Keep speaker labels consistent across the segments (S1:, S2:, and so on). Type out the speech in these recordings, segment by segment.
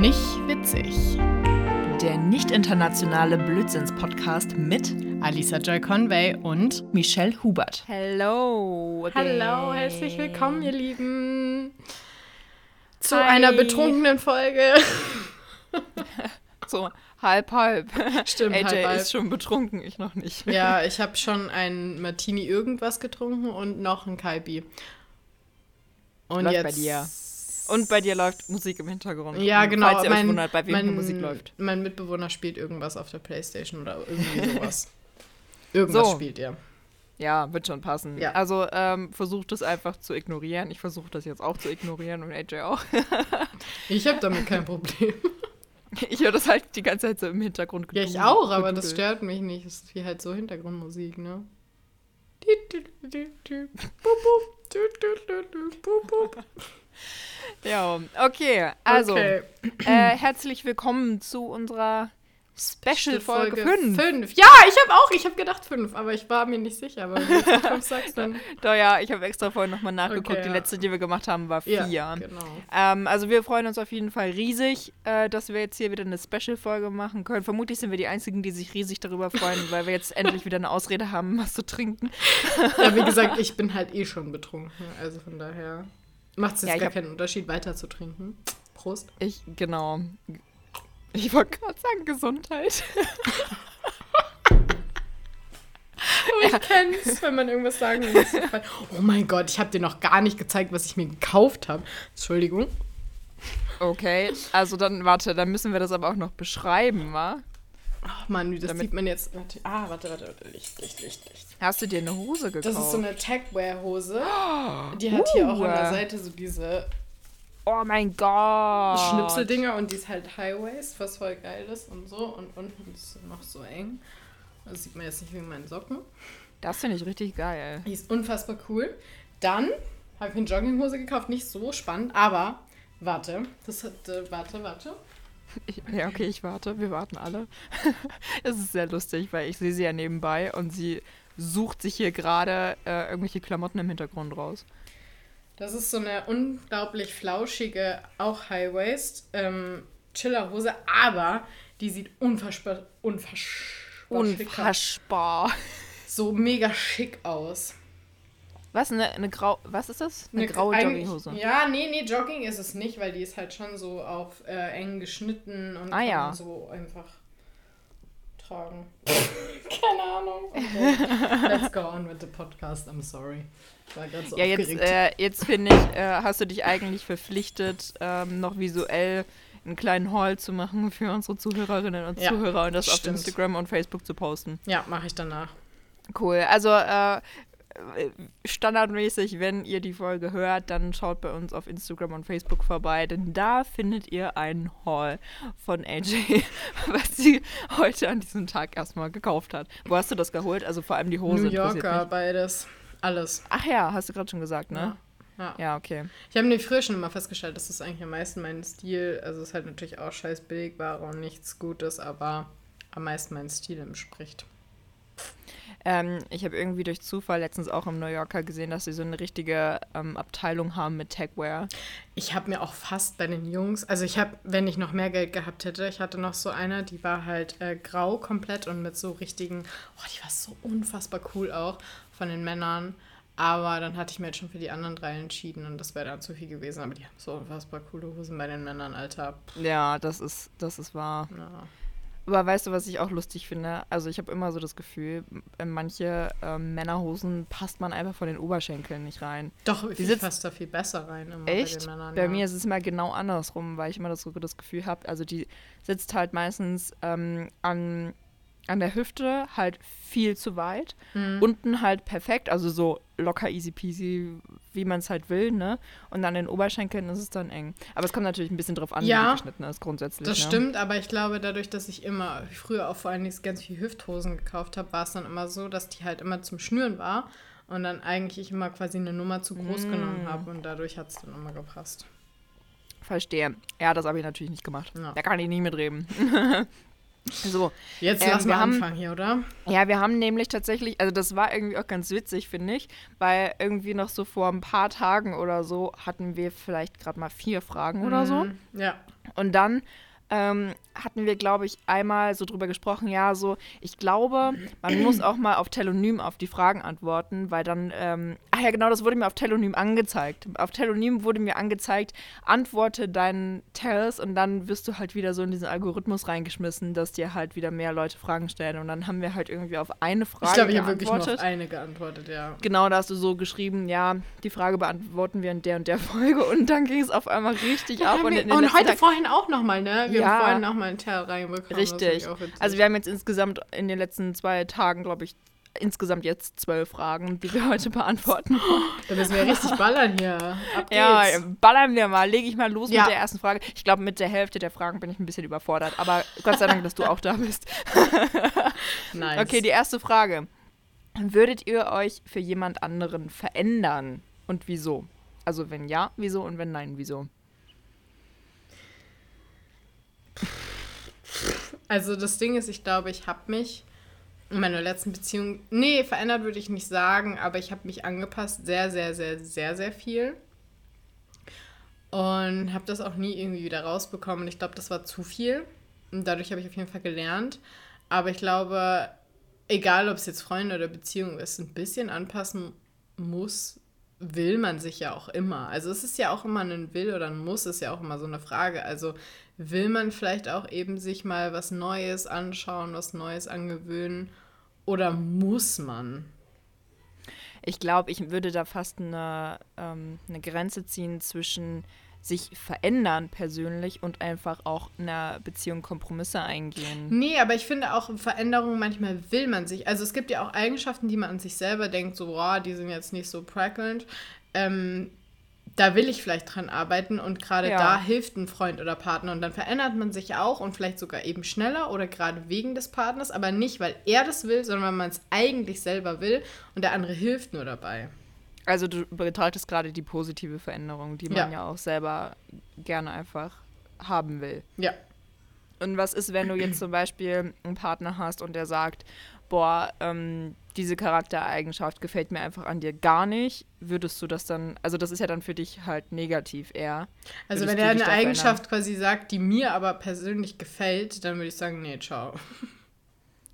S1: Nicht witzig.
S2: Der nicht internationale Blödsinns-Podcast mit
S1: Alisa Joy Conway und
S2: Michelle Hubert.
S1: Hello. Hallo, herzlich willkommen, ihr Lieben. Zu
S2: Hi.
S1: einer betrunkenen Folge.
S2: So, halb, halb.
S1: Stimmt,
S2: AJ
S1: halb, halb.
S2: ist schon betrunken, ich noch nicht.
S1: Ja, ich habe schon ein Martini irgendwas getrunken und noch ein Kalbi. Und
S2: Läuft
S1: jetzt
S2: bei dir. Und bei dir läuft Musik im Hintergrund.
S1: Ja, genau.
S2: Falls ihr euch wundert, bei wem
S1: mein,
S2: Musik läuft.
S1: Mein Mitbewohner spielt irgendwas auf der Playstation oder irgendwie sowas. irgendwas
S2: So.
S1: spielt er.
S2: Ja, wird schon passen.
S1: Ja.
S2: Also ähm, versucht es einfach zu ignorieren. Ich versuche das jetzt auch zu ignorieren und AJ auch.
S1: Ich habe damit kein Problem.
S2: Ich höre das halt die ganze Zeit so im Hintergrund.
S1: Ja, ich auch, aber das stört mich nicht. Das ist wie halt so Hintergrundmusik, ne?
S2: Ja, okay. Also,
S1: Okay.
S2: äh, herzlich willkommen zu unserer Special-Folge 5.
S1: Fünf. Ja, ich habe auch. Ich habe gedacht fünf, aber ich war mir nicht sicher. Aber wenn du fünf sagst, dann.
S2: Doch ja, ich habe extra vorhin nochmal nachgeguckt.
S1: Okay,
S2: Die
S1: ja.
S2: letzte, die wir gemacht haben, war vier.
S1: Ja, genau.
S2: Ähm, also wir freuen uns auf jeden Fall riesig, äh, dass wir jetzt hier wieder eine Special-Folge machen können. Vermutlich sind wir die Einzigen, die sich riesig darüber freuen, weil wir jetzt endlich wieder eine Ausrede haben, was zu trinken.
S1: Ja, wie gesagt, ich bin halt eh schon betrunken. Also von daher macht es jetzt
S2: Ja,
S1: gar
S2: hab-
S1: keinen Unterschied, weiter zu trinken. Prost.
S2: Ich, genau. Ich wollte gerade sagen, Gesundheit.
S1: Ich kenn's, wenn man irgendwas sagen muss. Oh mein Gott, ich habe dir noch gar nicht gezeigt, was ich mir gekauft habe. Entschuldigung.
S2: Okay, also dann, warte, dann müssen wir das aber auch noch beschreiben, wa?
S1: Ach Mann, wie das
S2: Damit-
S1: sieht man jetzt. Warte, ah, warte, warte, warte. Licht, Licht, Licht, Licht.
S2: Hast du dir eine Hose gekauft?
S1: Das ist so eine Tagwear-Hose. Die hat hier auch an der
S2: Uh.
S1: Seite so diese
S2: Oh mein Gott.
S1: Schnipseldinger und die ist halt High-Waist, was voll geil ist und so. Und unten ist sie noch so eng. Das sieht man jetzt nicht wegen meinen Socken.
S2: Das finde ich richtig geil.
S1: Die ist unfassbar cool. Dann habe ich mir eine Jogginghose gekauft. Nicht so spannend, aber warte. Das hat, äh, warte, warte.
S2: Ich, ja, okay, ich warte. Wir warten alle. es ist sehr lustig, weil ich sehe sie ja nebenbei und sie sucht sich hier gerade äh, irgendwelche Klamotten im Hintergrund raus.
S1: Das ist so eine unglaublich flauschige, auch High-Waist ähm, Chillerhose, aber die sieht unfassbar, unfassbar.
S2: Unfassbar.
S1: so mega schick aus.
S2: Was, eine, eine grau... Was ist das? Eine,
S1: Eine
S2: graue Jogginghose.
S1: Ja, nee, nee, Jogging ist es nicht, weil die ist halt schon so auf äh, eng geschnitten und
S2: Ah, ja.
S1: so einfach tragen. Keine Ahnung. Okay. Let's go on with the podcast. I'm sorry. Ich war gerade so
S2: Ja, jetzt,
S1: aufgeregt.
S2: äh, jetzt finde ich, äh, hast du dich eigentlich verpflichtet, ähm, noch visuell einen kleinen Haul zu machen für unsere Zuhörerinnen und
S1: Ja,
S2: Zuhörer und das auf
S1: stimmt.
S2: Instagram und Facebook zu posten.
S1: ja, mache ich danach.
S2: Cool. Also äh, standardmäßig, wenn ihr die Folge hört, dann schaut bei uns auf Instagram und Facebook vorbei, denn da findet ihr einen Haul von AJ, was sie heute an diesem Tag erstmal gekauft hat. Wo hast du das geholt? Also vor allem die Hose.
S1: New Yorker, beides. Alles.
S2: Ach ja, hast du gerade schon gesagt, ne?
S1: Ja.
S2: Ja, okay.
S1: Ich habe nämlich früher schon immer festgestellt, dass das eigentlich am meisten mein Stil, also es ist halt natürlich auch scheiß Billigware und nichts Gutes, aber am meisten mein Stil entspricht.
S2: Ähm, ich habe irgendwie durch Zufall letztens auch im New Yorker gesehen, dass sie so eine richtige ähm, Abteilung haben mit Techwear.
S1: Ich habe mir auch fast bei den Jungs, also ich habe, wenn ich noch mehr Geld gehabt hätte, ich hatte noch so eine, die war halt äh, grau komplett und mit so richtigen, oh, die war so unfassbar cool auch von den Männern. Aber dann hatte ich mir jetzt schon für die anderen drei entschieden und das wäre dann zu viel gewesen. Aber die haben so unfassbar coole Hosen bei den Männern, Alter. Pff,
S2: Ja, das ist, das ist wahr.
S1: na.
S2: Aber weißt du, was ich auch lustig finde? Also ich habe immer so das Gefühl, in manche ähm, Männerhosen passt man einfach von den Oberschenkeln nicht rein.
S1: Doch, ich
S2: sitzt-
S1: passt da viel besser rein. Immer
S2: Echt?
S1: Bei, den Männern,
S2: Bei
S1: ja.
S2: mir ist es immer genau andersrum, weil ich immer das, so das Gefühl habe, also die sitzt halt meistens ähm, an, an der Hüfte halt viel zu weit,
S1: Mhm.
S2: unten halt perfekt, also so locker easy peasy, wie man es halt will, ne? Und an den Oberschenkeln ist es dann eng. Aber es kommt natürlich ein bisschen drauf an, wie
S1: Ja,
S2: die geschnitten ist grundsätzlich.
S1: Das
S2: ne?
S1: stimmt, aber ich glaube, dadurch, dass ich immer früher auch vor allen Dingen ganz viel Hüfthosen gekauft habe, war es dann immer so, dass die halt immer zum Schnüren war und dann eigentlich ich immer quasi eine Nummer zu groß
S2: Mm.
S1: genommen habe und dadurch hat es dann immer gepasst.
S2: Verstehe. Ja, das habe ich natürlich nicht gemacht.
S1: Ja.
S2: Da kann ich nicht mitreden. So,
S1: Jetzt
S2: Ähm,
S1: lass
S2: wir
S1: mal
S2: haben-
S1: anfangen hier, oder?
S2: Ja, wir haben nämlich tatsächlich, also das war irgendwie auch ganz witzig, finde ich, weil irgendwie noch so vor ein paar Tagen oder so hatten wir vielleicht gerade mal vier Fragen oder so.
S1: Mhm. Ja.
S2: Und dann ähm, hatten wir, glaube ich, einmal so drüber gesprochen, ja, so, ich glaube, man muss auch mal auf Telonym auf die Fragen antworten, weil dann, ähm, ach ja, genau, das wurde mir auf Telonym angezeigt. Auf Telonym wurde mir angezeigt, antworte deinen Tells und dann wirst du halt wieder so in diesen Algorithmus reingeschmissen, dass dir halt wieder mehr Leute Fragen stellen. Und dann haben wir halt irgendwie auf eine Frage
S1: Ich glaube, ich habe wirklich nur auf eine geantwortet, ja.
S2: Genau, da hast du so geschrieben, ja, die Frage beantworten wir in der und der Folge und dann ging es auf einmal richtig ab.
S1: und,
S2: den
S1: und heute
S2: Tagen-
S1: vorhin auch nochmal, ne? Wir
S2: Ja.
S1: haben vorhin nochmal einen Teil reinbekommen.
S2: Richtig. Also wir haben jetzt insgesamt in den letzten zwei Tagen, glaube ich, insgesamt jetzt zwölf Fragen, die wir heute beantworten.
S1: da müssen wir richtig ballern hier. Ab
S2: ja,
S1: geht's.
S2: ballern wir mal. Lege ich mal los
S1: Ja.
S2: mit der ersten Frage. Ich glaube, mit der Hälfte der Fragen bin ich ein bisschen überfordert. Aber Gott sei Dank, dass du auch da bist.
S1: nice.
S2: Okay, die erste Frage. Würdet ihr euch für jemand anderen verändern? Und wieso? Also wenn ja, wieso? Und wenn nein, wieso?
S1: Also das Ding ist, ich glaube, ich habe mich in meiner letzten Beziehung, nee, verändert würde ich nicht sagen, aber ich habe mich angepasst, sehr, sehr, sehr, sehr, sehr viel. Und habe das auch nie irgendwie wieder rausbekommen. Ich glaube, das war zu viel. Und dadurch habe ich auf jeden Fall gelernt. Aber ich glaube, egal ob es jetzt Freunde oder Beziehung ist, ein bisschen anpassen muss, will man sich ja auch immer. Also es ist ja auch immer ein Will oder ein Muss, ist ja auch immer so eine Frage. Also will man vielleicht auch eben sich mal was Neues anschauen, was Neues angewöhnen oder muss man?
S2: Ich glaube, ich würde da fast eine, ähm, eine Grenze ziehen zwischen sich verändern persönlich und einfach auch in einer Beziehung Kompromisse eingehen.
S1: Nee, aber ich finde auch Veränderungen, manchmal will man sich. Also es gibt ja auch Eigenschaften, die man an sich selber denkt, so, boah, die sind jetzt nicht so prickelnd. Ähm, da will ich vielleicht dran arbeiten und gerade
S2: Ja.
S1: da hilft ein Freund oder Partner und dann verändert man sich auch und vielleicht sogar eben schneller oder gerade wegen des Partners, aber nicht, weil er das will, sondern weil man es eigentlich selber will und der andere hilft nur dabei.
S2: Also du betrachtest gerade die positive Veränderung, die man
S1: Ja.
S2: ja. auch selber gerne einfach haben will.
S1: Ja.
S2: Und was ist, wenn du jetzt zum Beispiel einen Partner hast und der sagt, boah, ähm, diese Charaktereigenschaft gefällt mir einfach an dir gar nicht, würdest du das dann, also das ist ja dann für dich halt negativ eher.
S1: Also
S2: Würdest
S1: wenn er eine Eigenschaft quasi sagt, die mir aber persönlich gefällt, dann würde ich sagen, nee, ciao.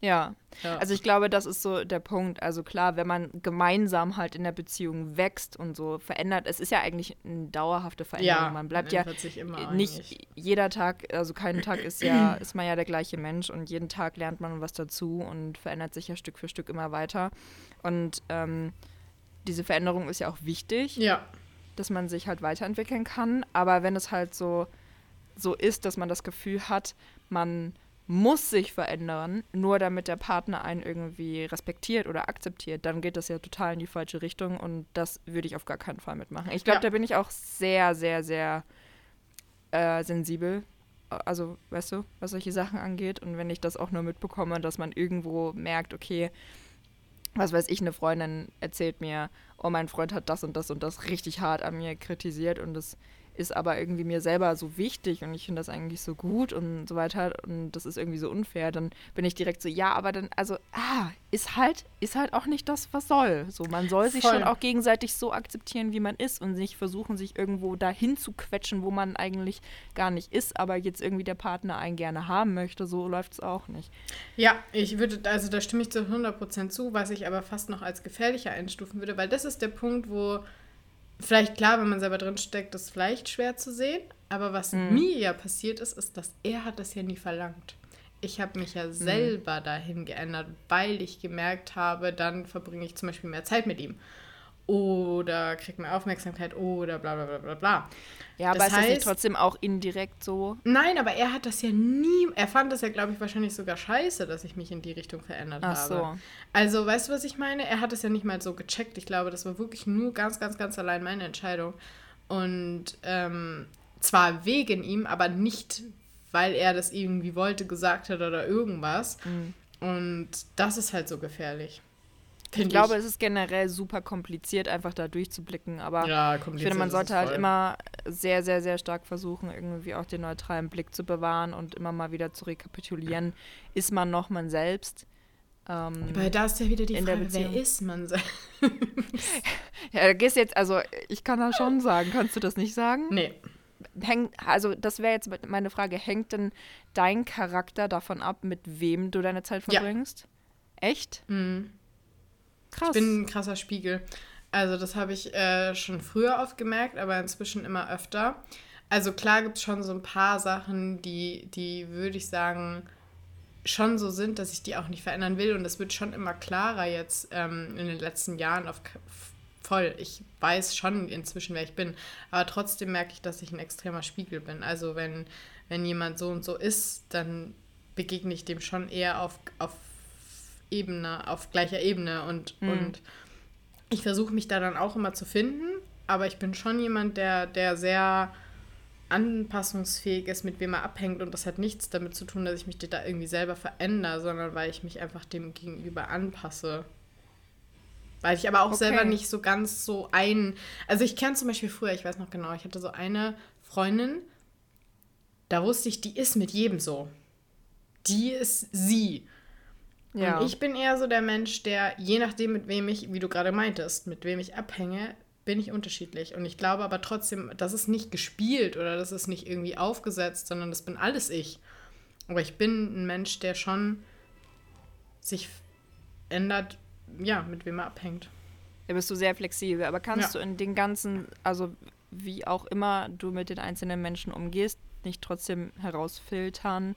S2: Ja.
S1: Ja.
S2: Also ich glaube, das ist so der Punkt. Also klar, wenn man gemeinsam halt in der Beziehung wächst und so verändert, es ist ja eigentlich eine dauerhafte Veränderung. man bleibt ja
S1: ändert sich immer
S2: nicht
S1: eigentlich.
S2: jeder Tag, also kein Tag ist ja, ist man ja der gleiche Mensch und jeden Tag lernt man was dazu und verändert sich ja Stück für Stück immer weiter. Und ähm, diese Veränderung ist ja auch wichtig,
S1: Ja,
S2: dass man sich halt weiterentwickeln kann. Aber wenn es halt so, so ist, dass man das Gefühl hat, man muss sich verändern, nur damit der Partner einen irgendwie respektiert oder akzeptiert, dann geht das ja total in die falsche Richtung und das würde ich auf gar keinen Fall mitmachen. Ich glaube,
S1: Ja.
S2: da bin ich auch sehr, sehr, sehr äh, sensibel. Also, weißt du, was solche Sachen angeht. Und wenn ich das auch nur mitbekomme, dass man irgendwo merkt, okay, was weiß ich, eine Freundin erzählt mir, oh, mein Freund hat das und das und das richtig hart an mir kritisiert und das ist aber irgendwie mir selber so wichtig und ich finde das eigentlich so gut und so weiter und das ist irgendwie so unfair, dann bin ich direkt so, ja, aber dann, also, ah, ist halt, ist halt auch nicht das, was soll. So, man soll sich
S1: Voll.
S2: schon auch gegenseitig so akzeptieren, wie man ist und nicht versuchen, sich irgendwo dahin zu quetschen, wo man eigentlich gar nicht ist, aber jetzt irgendwie der Partner einen gerne haben möchte, so läuft es auch nicht.
S1: Ja, ich würde, also da stimme ich zu 100% zu, was ich aber fast noch als gefährlicher einstufen würde, weil das ist der Punkt, wo vielleicht klar, wenn man selber drin steckt, ist vielleicht schwer zu sehen, aber was mir ja passiert ist, ist, dass er hat das ja nie verlangt. Ich habe mich ja selber dahin geändert, weil ich gemerkt habe, dann verbringe ich zum Beispiel mehr Zeit mit ihm. Oder kriege mehr Aufmerksamkeit oder bla bla bla bla bla.
S2: Ja, aber
S1: Das
S2: ist das nicht
S1: heißt-
S2: trotzdem auch indirekt so?
S1: Nein, aber er hat das ja nie. Er fand das ja, glaube ich, wahrscheinlich sogar scheiße, dass ich mich in die Richtung verändert
S2: Ach
S1: habe.
S2: so.
S1: Also, weißt du, was ich meine? Er hat es ja nicht mal so gecheckt. Ich glaube, das war wirklich nur ganz, ganz, ganz allein meine Entscheidung. Und ähm, zwar wegen ihm, aber nicht, weil er das irgendwie wollte, gesagt hat oder irgendwas.
S2: Mhm.
S1: Und das ist halt so gefährlich.
S2: Ich glaube, es ist generell super kompliziert, einfach da durchzublicken. Aber
S1: ja,
S2: ich finde, man sollte halt immer sehr, sehr, sehr stark versuchen, irgendwie auch den neutralen Blick zu bewahren und immer mal wieder zu rekapitulieren. Ist man noch man selbst?
S1: Ähm, Weil da ist ja wieder die Frage, wer ist man selbst?
S2: ja, da gehst jetzt, also ich kann das schon sagen. Kannst du das nicht sagen?
S1: Nee.
S2: Häng, also das wäre jetzt meine Frage. Hängt denn dein Charakter davon ab, mit wem du deine Zeit verbringst? Ja. Echt?
S1: Mhm. Krass. Ich bin ein krasser Spiegel. Also das habe ich äh, schon früher oft gemerkt, aber inzwischen immer öfter. Also klar gibt es schon so ein paar Sachen, die, die würde ich sagen, schon so sind, dass ich die auch nicht verändern will. Und das wird schon immer klarer jetzt ähm, in den letzten Jahren auf voll. Ich weiß schon inzwischen, wer ich bin. Aber trotzdem merke ich, dass ich ein extremer Spiegel bin. Also wenn, wenn jemand so und so ist, dann begegne ich dem schon eher auf, auf Ebene, auf gleicher Ebene. Und, mhm. und ich versuche mich da dann auch immer zu finden. Aber ich bin schon jemand, der, der sehr anpassungsfähig ist, mit wem er abhängt. Und das hat nichts damit zu tun, dass ich mich da irgendwie selber verändere, sondern weil ich mich einfach dem Gegenüber anpasse. Weil ich aber auch okay. selber nicht so ganz so ein. Also ich kenne zum Beispiel früher, ich weiß noch genau, ich hatte so eine Freundin, da wusste ich, die ist mit jedem so. Die ist sie. Ja. Und ich bin eher so der Mensch, der, je nachdem, mit wem ich, wie du gerade meintest, mit wem ich abhänge, bin ich unterschiedlich. Und ich glaube aber trotzdem, das ist nicht gespielt oder das ist nicht irgendwie aufgesetzt, sondern das bin alles ich. Aber ich bin ein Mensch, der schon sich ändert, ja, mit wem er abhängt.
S2: Da bist du sehr flexibel. Aber kannst ja. du in den ganzen, also wie auch immer du mit den einzelnen Menschen umgehst, nicht trotzdem herausfiltern,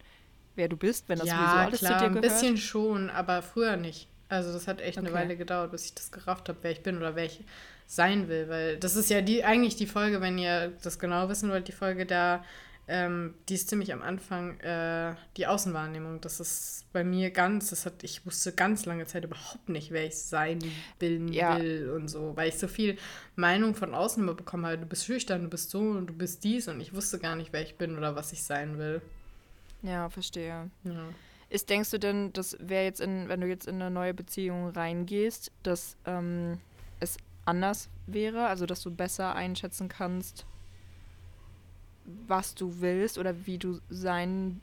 S2: wer du bist, wenn das
S1: ja, sowieso alles klar, zu dir gehört? ein bisschen schon, aber früher nicht. Also das hat echt okay. eine Weile gedauert, bis ich das gerafft habe, wer ich bin oder wer ich sein will. Weil das ist ja die, eigentlich die Folge, wenn ihr das genau wissen wollt, die Folge da, ähm, die ist ziemlich am Anfang, äh, die Außenwahrnehmung. Das ist bei mir ganz, das hat, ich wusste ganz lange Zeit überhaupt nicht, wer ich sein will, ja. will und so, weil ich so viel Meinung von außen immer bekommen habe, du bist schüchtern, du bist so und du bist dies und ich wusste gar nicht, wer ich bin oder was ich sein will.
S2: Ja, verstehe. Ja. Ist, denkst du denn, das wäre jetzt in, wenn du jetzt in eine neue Beziehung reingehst, dass ähm, es anders wäre, also dass du besser einschätzen kannst, was du willst oder wie du sein,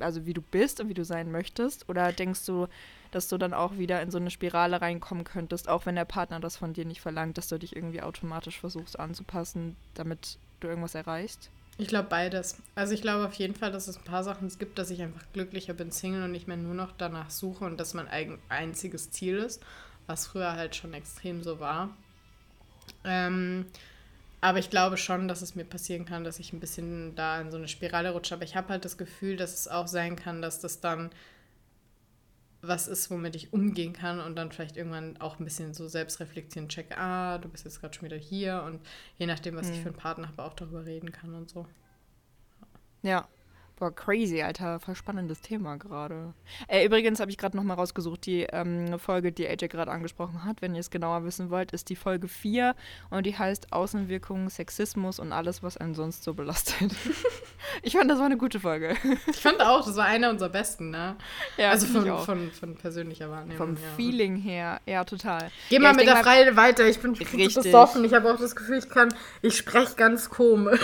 S2: also wie du bist und wie du sein möchtest? Oder denkst du, dass du dann auch wieder in so eine Spirale reinkommen könntest, auch wenn der Partner das von dir nicht verlangt, dass du dich irgendwie automatisch versuchst anzupassen, damit du irgendwas erreichst?
S1: Ich glaube beides. Also ich glaube auf jeden Fall, dass es ein paar Sachen gibt, dass ich einfach glücklicher bin, Single und nicht mehr nur noch danach suche und das mein eigen, einziges Ziel ist, was früher halt schon extrem so war. Ähm, aber ich glaube schon, dass es mir passieren kann, dass ich ein bisschen da in so eine Spirale rutsche. Aber ich habe halt das Gefühl, dass es auch sein kann, dass das dann was ist, womit ich umgehen kann und dann vielleicht irgendwann auch ein bisschen so selbst reflektieren, checke, ah, du bist jetzt gerade schon wieder hier und je nachdem, was mhm. ich für einen Partner habe, auch darüber reden kann und so.
S2: Ja, Boah, crazy, Alter. Voll spannendes Thema gerade. Äh, übrigens habe ich gerade nochmal rausgesucht, die ähm, Folge, die AJ gerade angesprochen hat. Wenn ihr es genauer wissen wollt, ist die Folge 4 und die heißt Außenwirkung, Sexismus und alles, was einen sonst so belastet. ich fand, das war eine gute Folge.
S1: ich fand auch, das war einer unserer besten, ne? Ja, also von, von, von, persönlicher Wahrnehmung.
S2: Vom ja. Feeling her, ja, total.
S1: Geh ja, mal mit der Freie weiter. Ich bin richtig besoffen. Ich habe auch das Gefühl, ich kann, ich spreche ganz komisch.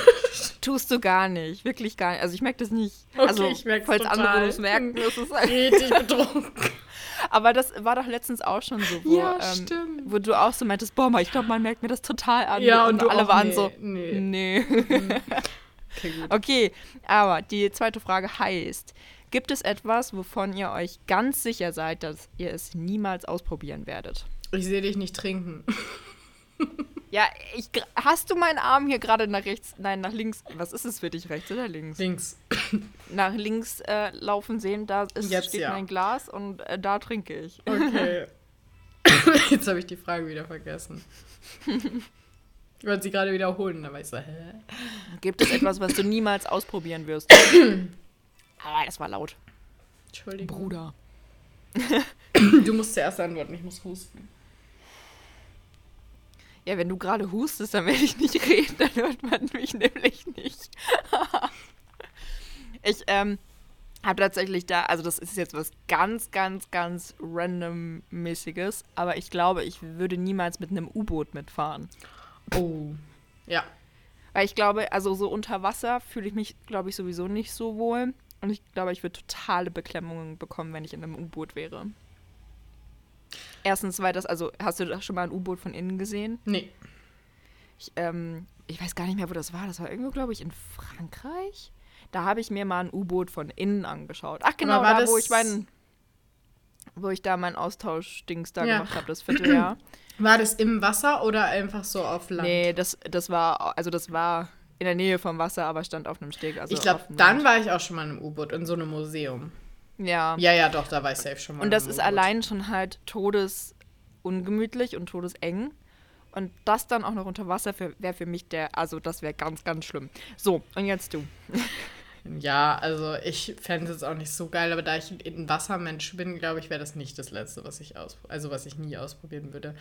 S2: Tust du gar nicht. Wirklich gar nicht. Also ich merke das nicht. Okay, also, ich merke falls total. andere es merken, ist es halt richtig betrunken. Aber das war doch letztens auch schon so, wo, ja, ähm, wo du auch so meintest, boah, ich glaube, man merkt mir das total an. Ja, und, und alle waren nee, so, nee. nee. Mhm. okay, okay, aber die zweite Frage heißt, gibt es etwas, wovon ihr euch ganz sicher seid, dass ihr es niemals ausprobieren werdet?
S1: Ich sehe dich nicht trinken.
S2: Ja, ich, hast du meinen Arm hier gerade nach rechts, nein, nach links, was ist es für dich, rechts oder links?
S1: Links.
S2: Nach links äh, laufen sehen, da ist, Jetzt, steht ja. mein Glas und äh, da trinke ich.
S1: Okay. Jetzt habe ich die Frage wieder vergessen. Ich wollte sie gerade wiederholen, da war ich so, hä?
S2: Gibt es etwas, was du niemals ausprobieren wirst? ah, das war laut.
S1: Entschuldigung.
S2: Bruder.
S1: Du musst zuerst antworten, ich muss husten.
S2: Ja, wenn du gerade hustest, dann werde ich nicht reden, dann hört man mich nämlich nicht. ich, ähm, habe tatsächlich da, also das ist jetzt was ganz, ganz, ganz random-mäßiges, aber ich glaube, ich würde niemals mit einem U-Boot mitfahren.
S1: Oh. Ja.
S2: Weil ich glaube, also so unter Wasser fühle ich mich, glaube ich, sowieso nicht so wohl. Und ich glaube, ich würde totale Beklemmungen bekommen, wenn ich in einem U-Boot wäre. Erstens, weil das, also hast du schon mal ein U-Boot von innen gesehen?
S1: Nee.
S2: Ich, ähm, ich weiß gar nicht mehr, wo das war. Das war irgendwo, glaube ich, in Frankreich. Da habe ich mir mal ein U-Boot von innen angeschaut. Ach genau,
S1: war
S2: da, wo ich meinen, wo ich da mein Austauschdings da
S1: Ja.
S2: gemacht habe, das Vierteljahr.
S1: War das im Wasser oder einfach so auf Land?
S2: nee, das, das war, also das war in der Nähe vom Wasser, aber stand auf einem Steg. Also
S1: ich glaube, dann
S2: Land.
S1: war ich auch schon mal in einem U-Boot, in so einem Museum.
S2: Ja.
S1: Ja, ja, doch, da war ich safe schon mal.
S2: Und das ist allein schon halt todesungemütlich und todeseng. Und das dann auch noch unter Wasser wäre für mich der, also das wäre ganz, ganz schlimm. So, und jetzt du.
S1: Ja, also ich fände es auch nicht so geil, aber da ich ein Wassermensch bin, glaube ich, wäre das nicht das Letzte, was ich aus, also was ich nie ausprobieren würde.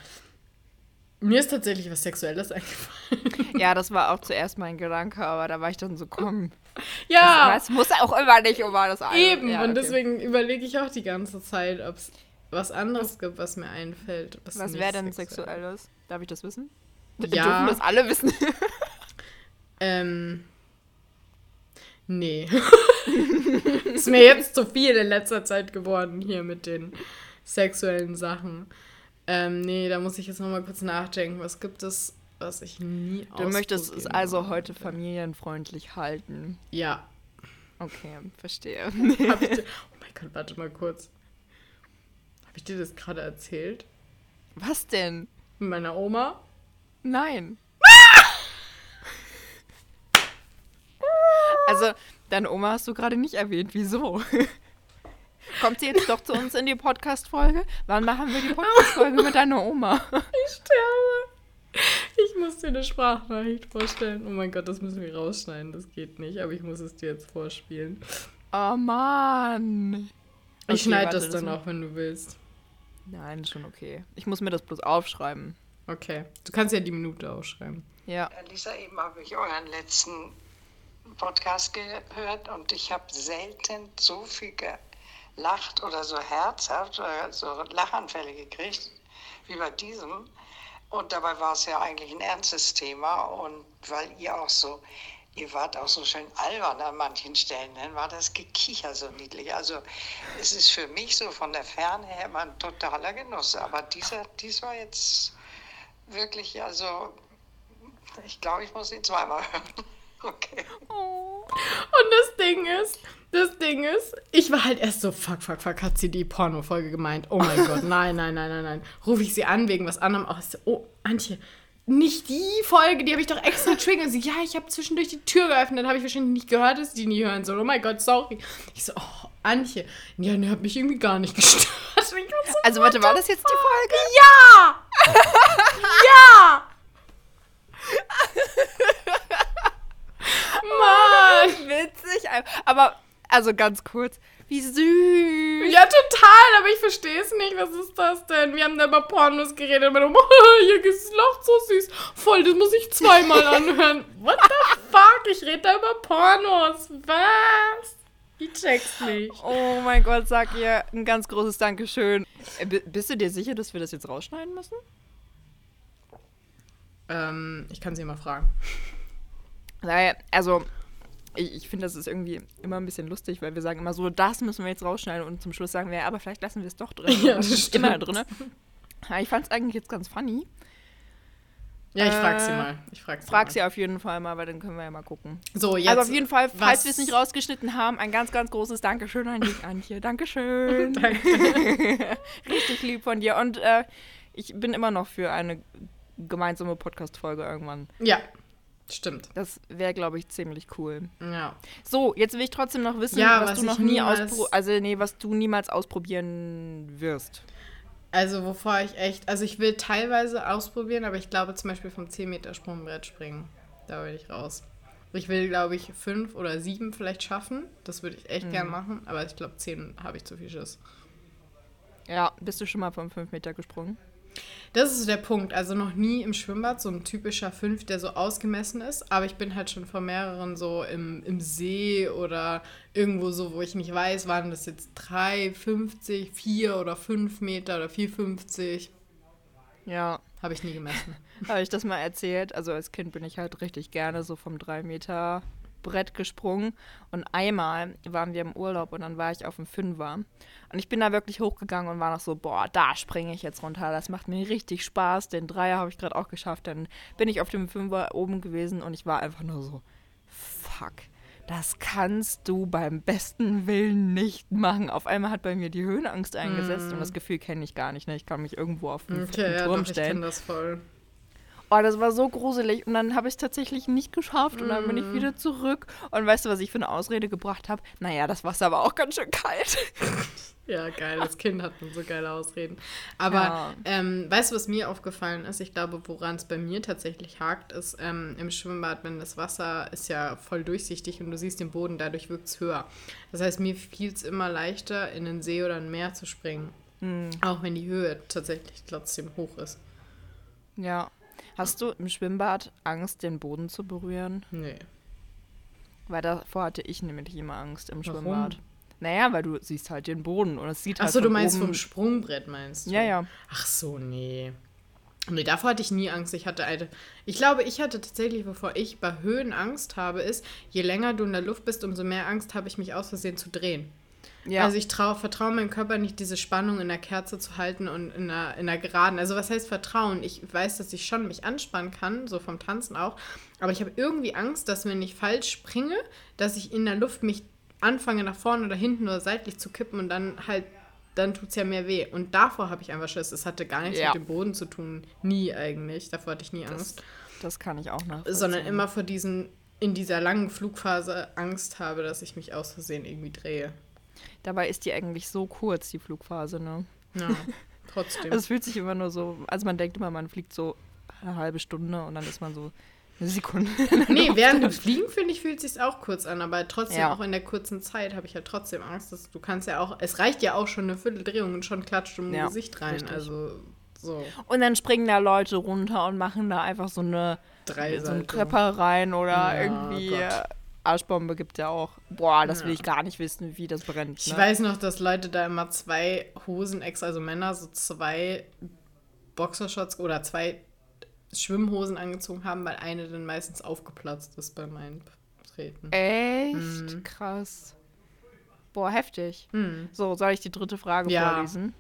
S1: Mir ist tatsächlich was Sexuelles eingefallen.
S2: Ja, das war auch zuerst mein Gedanke, aber da war ich dann so, komm.
S1: Ja,
S2: Das, das muss auch immer nicht immer das eine.
S1: eben.
S2: Ja,
S1: Und
S2: okay.
S1: deswegen überlege ich auch die ganze Zeit, ob es was anderes gibt, was mir einfällt.
S2: Was
S1: nicht
S2: wäre denn
S1: sexuell-
S2: Sexuelles? Darf ich das wissen?
S1: Ja.
S2: Dürfen das alle wissen?
S1: Ähm. Nee. ist mir jetzt zu viel in letzter Zeit geworden hier mit den sexuellen Sachen. Ähm, nee, da muss ich jetzt nochmal kurz nachdenken. Was gibt es, was ich nie
S2: Du möchtest es also heute familienfreundlich halten.
S1: Ja.
S2: Okay, verstehe.
S1: Hab ich dir, oh mein Gott, warte mal kurz. Habe ich dir das gerade erzählt?
S2: Was denn?
S1: Mit meiner Oma?
S2: Nein. Also, deine Oma hast du gerade nicht erwähnt. Wieso? Kommt sie jetzt doch zu uns in die Podcast-Folge? Wann machen wir die Podcast-Folge mit deiner Oma?
S1: Ich sterbe. Ich muss dir eine Sprachnachricht vorstellen. Oh mein Gott, das müssen wir rausschneiden. Das geht nicht, aber ich muss es dir jetzt vorspielen.
S2: Oh Mann.
S1: Ich
S2: Okay,
S1: schneide das dann auch, wenn du willst.
S2: Nein, ist schon okay. Ich muss mir das bloß aufschreiben.
S1: Okay. Du kannst ja die Minute aufschreiben.
S2: Ja.
S3: Lisa, eben habe ich euren letzten Podcast gehört und ich habe selten so viel gelacht oder so herzhaft oder so Lachanfälle gekriegt wie bei diesem. Und dabei war es ja eigentlich ein ernstes Thema und weil ihr auch so, ihr wart auch so schön albern an manchen Stellen, dann war das Gekicher so niedlich. Also es ist für mich so von der Ferne her immer ein totaler Genuss. Aber dieser, dies war jetzt wirklich, also ich glaube, ich muss ihn zweimal hören. Okay.
S1: Und das Ding ist, das Ding ist, ich war halt erst so, fuck, fuck, fuck, hat sie die Porno-Folge gemeint? Oh mein Gott, nein, nein, nein, nein, nein. Rufe ich sie an wegen was anderem aus. Oh, Antje, nicht die Folge, die habe ich doch extra triggert. Sie, ja, ich habe zwischendurch die Tür geöffnet, habe ich wahrscheinlich nicht gehört, dass sie die nie hören soll. Oh mein Gott, sorry. Ich so, oh, Antje, ja, ne, hat mich irgendwie gar nicht gestört. So,
S2: Also, warte, war das jetzt die Folge?
S1: ja! ja! Mann!
S2: Witzig. Aber, also ganz kurz. Wie süß.
S1: Ja, total, aber ich verstehe es nicht. Was ist das denn? Wir haben da über Pornos geredet und meine Oma, ihr lacht so süß. Voll, das muss ich zweimal anhören. What the fuck? Ich rede da über Pornos. Was? Ich check's nicht.
S2: Oh mein Gott, sag ihr ein ganz großes Dankeschön. Äh, bi- Bist du dir sicher, dass wir das jetzt rausschneiden müssen?
S1: Ähm, ich kann sie mal fragen.
S2: Also, ich, ich finde, das ist irgendwie immer ein bisschen lustig, weil wir sagen immer so, das müssen wir jetzt rausschneiden und zum Schluss sagen wir, ja, aber vielleicht lassen wir es doch drin.
S1: Ja,
S2: das
S1: das
S2: ist immer
S1: stimmt.
S2: drin. Ja, ich fand es eigentlich jetzt ganz funny.
S1: Ja, ich frag sie
S2: Äh,
S1: mal. Ich frag sie
S2: Frag
S1: mal.
S2: sie auf jeden Fall mal, weil dann können wir ja mal gucken.
S1: So, jetzt.
S2: also auf jeden Fall, falls wir es nicht rausgeschnitten haben, ein ganz, ganz großes Dankeschön an dich, Antje. Dankeschön.
S1: Danke.
S2: Richtig lieb von dir. Und äh, ich bin immer noch für eine gemeinsame Podcast-Folge irgendwann.
S1: Ja, stimmt.
S2: Das wäre, glaube ich, ziemlich cool.
S1: Ja.
S2: So, jetzt will ich trotzdem noch wissen,
S1: Ja,
S2: was,
S1: was
S2: du noch nie
S1: niemals-
S2: auspro also nee, was du niemals ausprobieren wirst.
S1: Also, wovor ich echt. Also, ich will teilweise ausprobieren, aber ich glaube zum Beispiel vom 10-Meter-Sprungbrett springen. Da will ich raus. Ich will, glaube ich, fünf oder sieben vielleicht schaffen. Das würde ich echt gern machen. Aber ich glaube, zehn habe ich zu viel Schiss.
S2: Ja, bist du schon mal vom 5 Meter gesprungen?
S1: Das ist der Punkt. Also noch nie im Schwimmbad, so ein typischer Fünf, der so ausgemessen ist. Aber ich bin halt schon von mehreren so im, im See oder irgendwo so, wo ich nicht weiß, waren das jetzt drei, 50, vier oder fünf Meter oder 4,50.
S2: Ja.
S1: Habe ich nie gemessen.
S2: Habe ich das mal erzählt? Also als Kind bin ich halt richtig gerne so vom 3 Meter Brett gesprungen. Und einmal waren wir im Urlaub und dann war ich auf dem Fünfer. Und ich bin da wirklich hochgegangen und war noch so, boah, da springe ich jetzt runter. Das macht mir richtig Spaß. Den Dreier habe ich gerade auch geschafft. Dann bin ich auf dem Fünfer oben gewesen und ich war einfach nur so, fuck. Das kannst du beim besten Willen nicht machen. Auf einmal hat bei mir die Höhenangst eingesetzt mm. und das Gefühl kenne ich gar nicht. Ne? Ich kann mich irgendwo auf den
S1: okay, Turm ja, doch, stellen. Ich kenne das voll.
S2: Oh, das war so gruselig. Und dann habe ich es tatsächlich nicht geschafft. Und dann bin ich mm. wieder zurück. Und weißt du, was ich für eine Ausrede gebracht habe? Naja, das Wasser war auch ganz schön kalt.
S1: Ja, geil. Das Kind hat so geile Ausreden. Aber ja. ähm, weißt du, was mir aufgefallen ist? Ich glaube, woran es bei mir tatsächlich hakt, ist ähm, im Schwimmbad, wenn das Wasser ist ja voll durchsichtig und du siehst den Boden, dadurch wirkt es höher. Das heißt, mir fiel es immer leichter, in den See oder ein Meer zu springen. Mhm. Auch wenn die Höhe tatsächlich trotzdem hoch ist.
S2: Ja. Hast du im Schwimmbad Angst, den Boden zu berühren?
S1: Nee.
S2: Weil davor hatte ich nämlich immer Angst im Warum? Schwimmbad. Naja, weil du siehst halt den Boden und es sieht halt.
S1: Achso, du meinst oben vom Sprungbrett, meinst du?
S2: Ja, ja.
S1: Ach so, nee. Nee, davor hatte ich nie Angst. Ich hatte eine. Ich glaube, ich hatte tatsächlich, bevor ich bei Höhen Angst habe, ist, je länger du in der Luft bist, umso mehr Angst habe ich mich aus Versehen zu drehen. Ja. Also ich trau, vertraue meinem Körper nicht, diese Spannung in der Kerze zu halten und in der, in der Geraden. Also was heißt Vertrauen? Ich weiß, dass ich schon mich anspannen kann, so vom Tanzen auch. Aber ich habe irgendwie Angst, dass wenn ich falsch springe, dass ich in der Luft mich anfange nach vorne oder hinten oder seitlich zu kippen und dann halt, dann tut es ja mehr weh. Und davor habe ich einfach Schiss. Es hatte gar nichts ja. mit dem Boden zu tun. Nie eigentlich. Davor hatte ich nie Angst.
S2: Das, das kann ich auch noch.
S1: Sondern immer vor diesen, in dieser langen Flugphase Angst habe, dass ich mich aus Versehen irgendwie drehe.
S2: Dabei ist die eigentlich so kurz, die Flugphase, ne?
S1: Ja, trotzdem.
S2: also es fühlt sich immer nur so, also man denkt immer, man fliegt so eine halbe Stunde und dann ist man so eine Sekunde.
S1: nee, während dem Fliegen, finde ich, fühlt es sich auch kurz an, aber trotzdem, ja. auch in der kurzen Zeit, habe ich ja trotzdem Angst, dass du kannst ja auch, es reicht ja auch schon eine Vierteldrehung und schon klatscht du im ja, Gesicht rein. Richtig. Also so.
S2: Und dann springen da Leute runter und machen da einfach so eine
S1: Drei
S2: so einen Körper rein oder ja, irgendwie. Gott. Arschbombe gibt ja auch. Boah, das will ich gar nicht wissen, wie das brennt. Ne?
S1: Ich weiß noch, dass Leute da immer zwei Hosen extra, also Männer, so zwei Boxershorts oder zwei Schwimmhosen angezogen haben, weil eine dann meistens aufgeplatzt ist bei meinen Treten.
S2: Echt? Mhm. Krass. Boah, heftig. Mhm. So, soll ich die dritte Frage ja. vorlesen?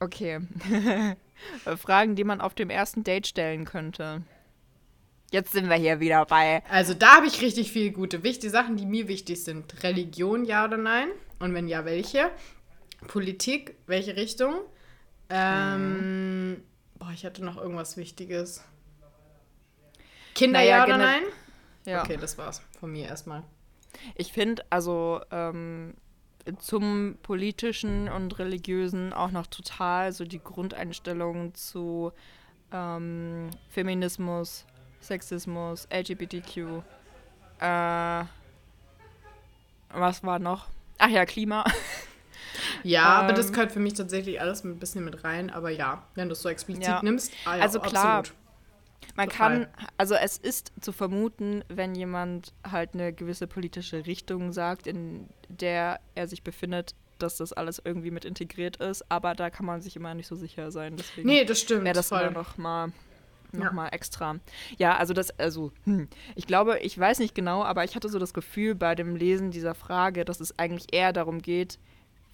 S2: Okay. Fragen, die man auf dem ersten Date stellen könnte. Jetzt sind wir hier wieder bei.
S1: Also da habe ich richtig viele gute, wichtige Sachen, die mir wichtig sind. Religion, ja oder nein? Und wenn ja, welche? Politik, welche Richtung? Ähm, mhm. Boah, ich hatte noch irgendwas Wichtiges. Kinder, naja, ja oder nein? Ja. Okay, das war's von mir erstmal.
S2: Ich finde, also ähm, zum politischen und religiösen auch noch total so die Grundeinstellung zu ähm, Feminismus, Sexismus, LGBTQ. Äh, was war noch? Ach ja, Klima.
S1: Ja, ähm, aber das ähm. gehört für mich tatsächlich alles ein bisschen mit rein. Aber ja, wenn du es so explizit ja. nimmst,
S2: ah, ja, also klar. Absolut. Man Total. kann, also es ist zu vermuten, wenn jemand halt eine gewisse politische Richtung sagt, in der er sich befindet, dass das alles irgendwie mit integriert ist, aber da kann man sich immer nicht so sicher sein. Deswegen
S1: nee, das stimmt.
S2: Wäre das voll. noch mal nochmal ja. extra. Ja, also das, also, hm, ich glaube, ich weiß nicht genau, aber ich hatte so das Gefühl bei dem Lesen dieser Frage, dass es eigentlich eher darum geht,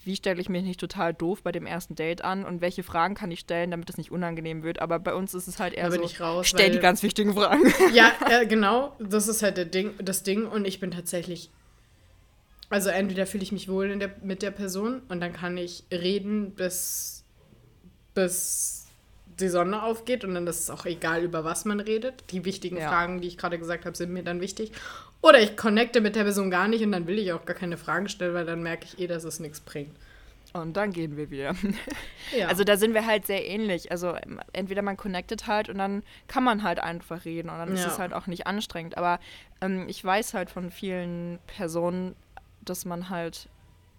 S2: wie stelle ich mich nicht total doof bei dem ersten Date an und welche Fragen kann ich stellen, damit es nicht unangenehm wird. Aber bei uns ist es halt eher da bin so, ich raus, stell die ganz wichtigen Fragen.
S1: Ja, äh, genau, das ist halt der Ding, das Ding und ich bin tatsächlich, also entweder fühle ich mich wohl der, mit der Person und dann kann ich reden, bis, bis die Sonne aufgeht und dann ist es auch egal, über was man redet. Die wichtigen ja. Fragen, die ich gerade gesagt habe, sind mir dann wichtig. Oder ich connecte mit der Person gar nicht und dann will ich auch gar keine Fragen stellen, weil dann merke ich eh, dass es nichts bringt.
S2: Und dann gehen wir wieder. Ja. Also da sind wir halt sehr ähnlich. Also ähm, entweder man connectet halt und dann kann man halt einfach reden und dann ja. ist es halt auch nicht anstrengend. Aber ähm, ich weiß halt von vielen Personen, dass man halt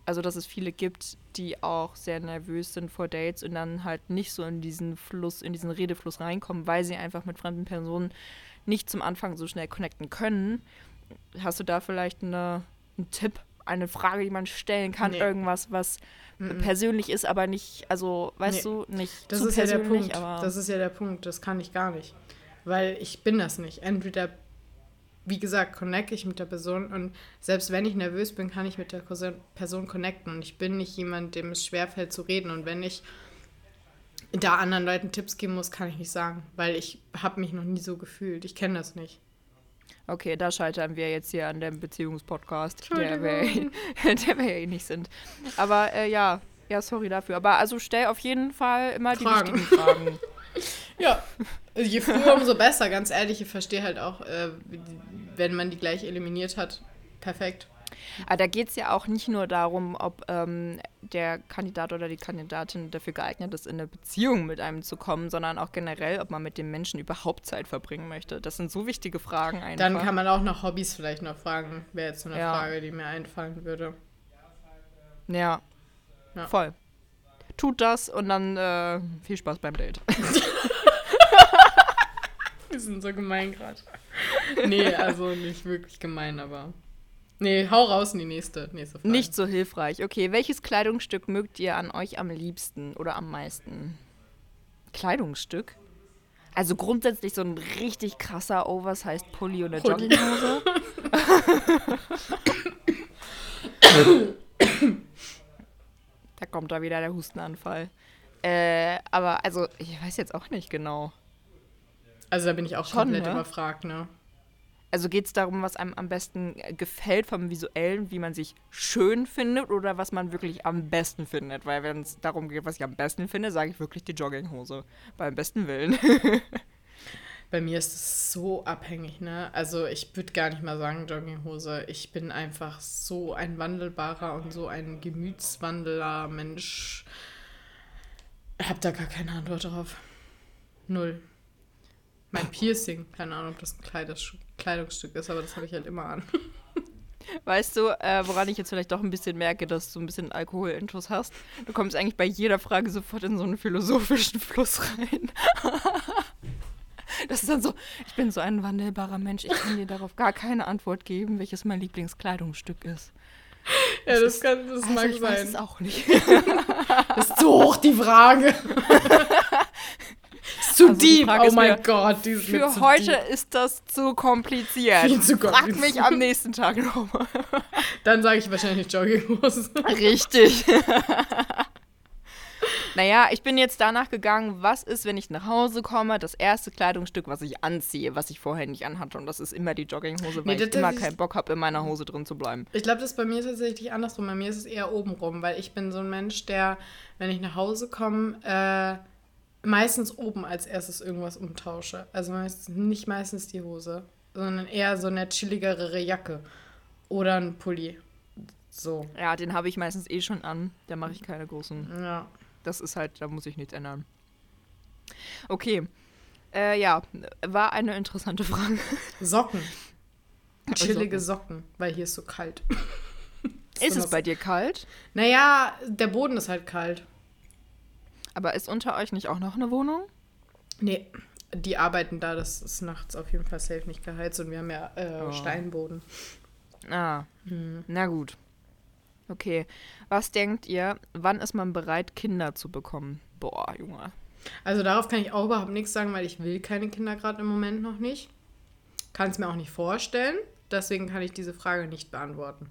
S2: also dass es viele gibt, die auch sehr nervös sind vor Dates und dann halt nicht so in diesen Fluss, in diesen Redefluss reinkommen, weil sie einfach mit fremden Personen nicht zum Anfang so schnell connecten können. Hast du da vielleicht eine, einen Tipp, eine Frage, die man stellen kann,
S1: Nee.
S2: irgendwas, was
S1: Mhm.
S2: persönlich ist, aber nicht, also weißt
S1: Nee.
S2: du, nicht
S1: Das
S2: zu
S1: ist ja der
S2: persönlich,
S1: Punkt.
S2: aber
S1: Das ist ja der Punkt. Das kann ich gar nicht. Weil ich bin das nicht. Entweder, wie gesagt, connecte ich mit der Person und selbst wenn ich nervös bin, kann ich mit der Person- connecten. Und ich bin nicht jemand, dem es schwerfällt zu reden. Und wenn ich da anderen Leuten Tipps geben muss, kann ich nicht sagen. Weil ich habe mich noch nie so gefühlt. Ich kenne das nicht.
S2: Okay, da scheitern wir jetzt hier an dem Beziehungspodcast, der wir,
S1: Entschuldigung.
S2: der wir ja eh nicht sind. Aber äh, ja, ja, sorry dafür. Aber also stell auf jeden Fall immer
S1: Fragen.
S2: die wichtigen Fragen.
S1: Ja, je früher, umso besser. Ganz ehrlich, ich verstehe halt auch, äh, wenn man die gleich eliminiert hat, perfekt.
S2: Aber da geht es ja auch nicht nur darum, ob ähm, der Kandidat oder die Kandidatin dafür geeignet ist, in eine Beziehung mit einem zu kommen, sondern auch generell, ob man mit dem Menschen überhaupt Zeit verbringen möchte. Das sind so wichtige Fragen einfach.
S1: Dann kann man auch nach Hobbys vielleicht noch fragen. Wäre jetzt so eine
S2: Ja.
S1: Frage, die mir einfallen würde.
S2: ja.
S1: Ja.
S2: voll. Tut das und dann äh, viel Spaß beim Date.
S1: Wir sind so gemein gerade. Nee, also nicht wirklich gemein, aber. Nee, hau raus in die nächste, nächste Frage.
S2: Nicht so hilfreich. Okay, welches Kleidungsstück mögt ihr an euch am liebsten oder am meisten? Kleidungsstück? Also grundsätzlich so ein richtig krasser Oversized Pulli oder
S1: Hoodie.
S2: Jogginghose. da kommt da wieder der Hustenanfall. Äh, aber also, ich weiß jetzt auch nicht genau.
S1: Also da bin ich auch
S2: Schon,
S1: komplett
S2: ne?
S1: überfragt, ne?
S2: Also geht es darum, was einem am besten äh, gefällt vom Visuellen, wie man sich schön findet oder was man wirklich am besten findet? Weil wenn es darum geht, was ich am besten finde, sage ich wirklich die Jogginghose. Beim besten Willen.
S1: Bei mir ist es so abhängig, ne? Also ich würde gar nicht mal sagen Jogginghose. Ich bin einfach so ein wandelbarer und so ein gemütswandeler Mensch. Ich habe da gar keine Antwort drauf. Null. Mein Piercing, keine Ahnung, ob das ein Kleidungsstück ist, aber das habe ich halt immer an.
S2: weißt du, äh, woran ich jetzt vielleicht doch ein bisschen merke, dass du ein bisschen Alkoholintus hast? Du kommst eigentlich bei jeder Frage sofort in so einen philosophischen Fluss rein. Das ist dann so, ich bin so ein wandelbarer Mensch, ich kann dir darauf gar keine Antwort geben, welches mein Lieblingskleidungsstück ist.
S1: Ja, das, kann, das
S2: Also
S1: mag
S2: ich weiß es
S1: sein.
S2: auch nicht.
S1: Das ist zu hoch, die Frage. Zu
S2: Also
S1: deep.
S2: Frage
S1: Oh mein Gott. Die ist mir
S2: Für heute
S1: deep.
S2: ist das zu kompliziert.
S1: Viel zu
S2: Frag mich am nächsten Tag nochmal.
S1: Dann sage ich wahrscheinlich Jogginghose.
S2: Richtig. naja, ich bin jetzt danach gegangen, was ist, wenn ich nach Hause komme, das erste Kleidungsstück, was ich anziehe, was ich vorher nicht anhatte. Und das ist immer die Jogginghose, weil
S1: Nee,
S2: ich immer keinen Bock habe, in meiner Hose drin zu bleiben.
S1: Ich glaube, das ist bei mir tatsächlich andersrum. Bei mir ist es eher obenrum, weil ich bin so ein Mensch, der, wenn ich nach Hause komme, äh, meistens oben als erstes irgendwas umtausche. Also meistens, nicht meistens die Hose, sondern eher so eine chilligere Jacke oder ein Pulli. So,
S2: Ja, den habe ich meistens eh schon an. Da mache ich keine großen.
S1: ja.
S2: Das ist halt, da muss ich nichts ändern. Okay. Äh, ja, war eine interessante Frage.
S1: Socken. Chillige
S2: Socken.
S1: Weil hier ist so kalt.
S2: Ist es bei dir kalt?
S1: Naja, der Boden ist halt kalt.
S2: Aber ist unter euch nicht auch noch eine Wohnung?
S1: Nee, die arbeiten da, das ist nachts auf jeden Fall safe nicht geheizt und wir haben ja äh,
S2: Oh.
S1: Steinboden.
S2: Ah, na gut. Okay. Was denkt ihr, wann ist man bereit, Kinder zu bekommen? Boah, Junge.
S1: Also darauf kann ich auch überhaupt nichts sagen, weil ich will keine Kinder gerade im Moment noch nicht. Kann es mir auch nicht vorstellen. Deswegen kann ich diese Frage nicht beantworten.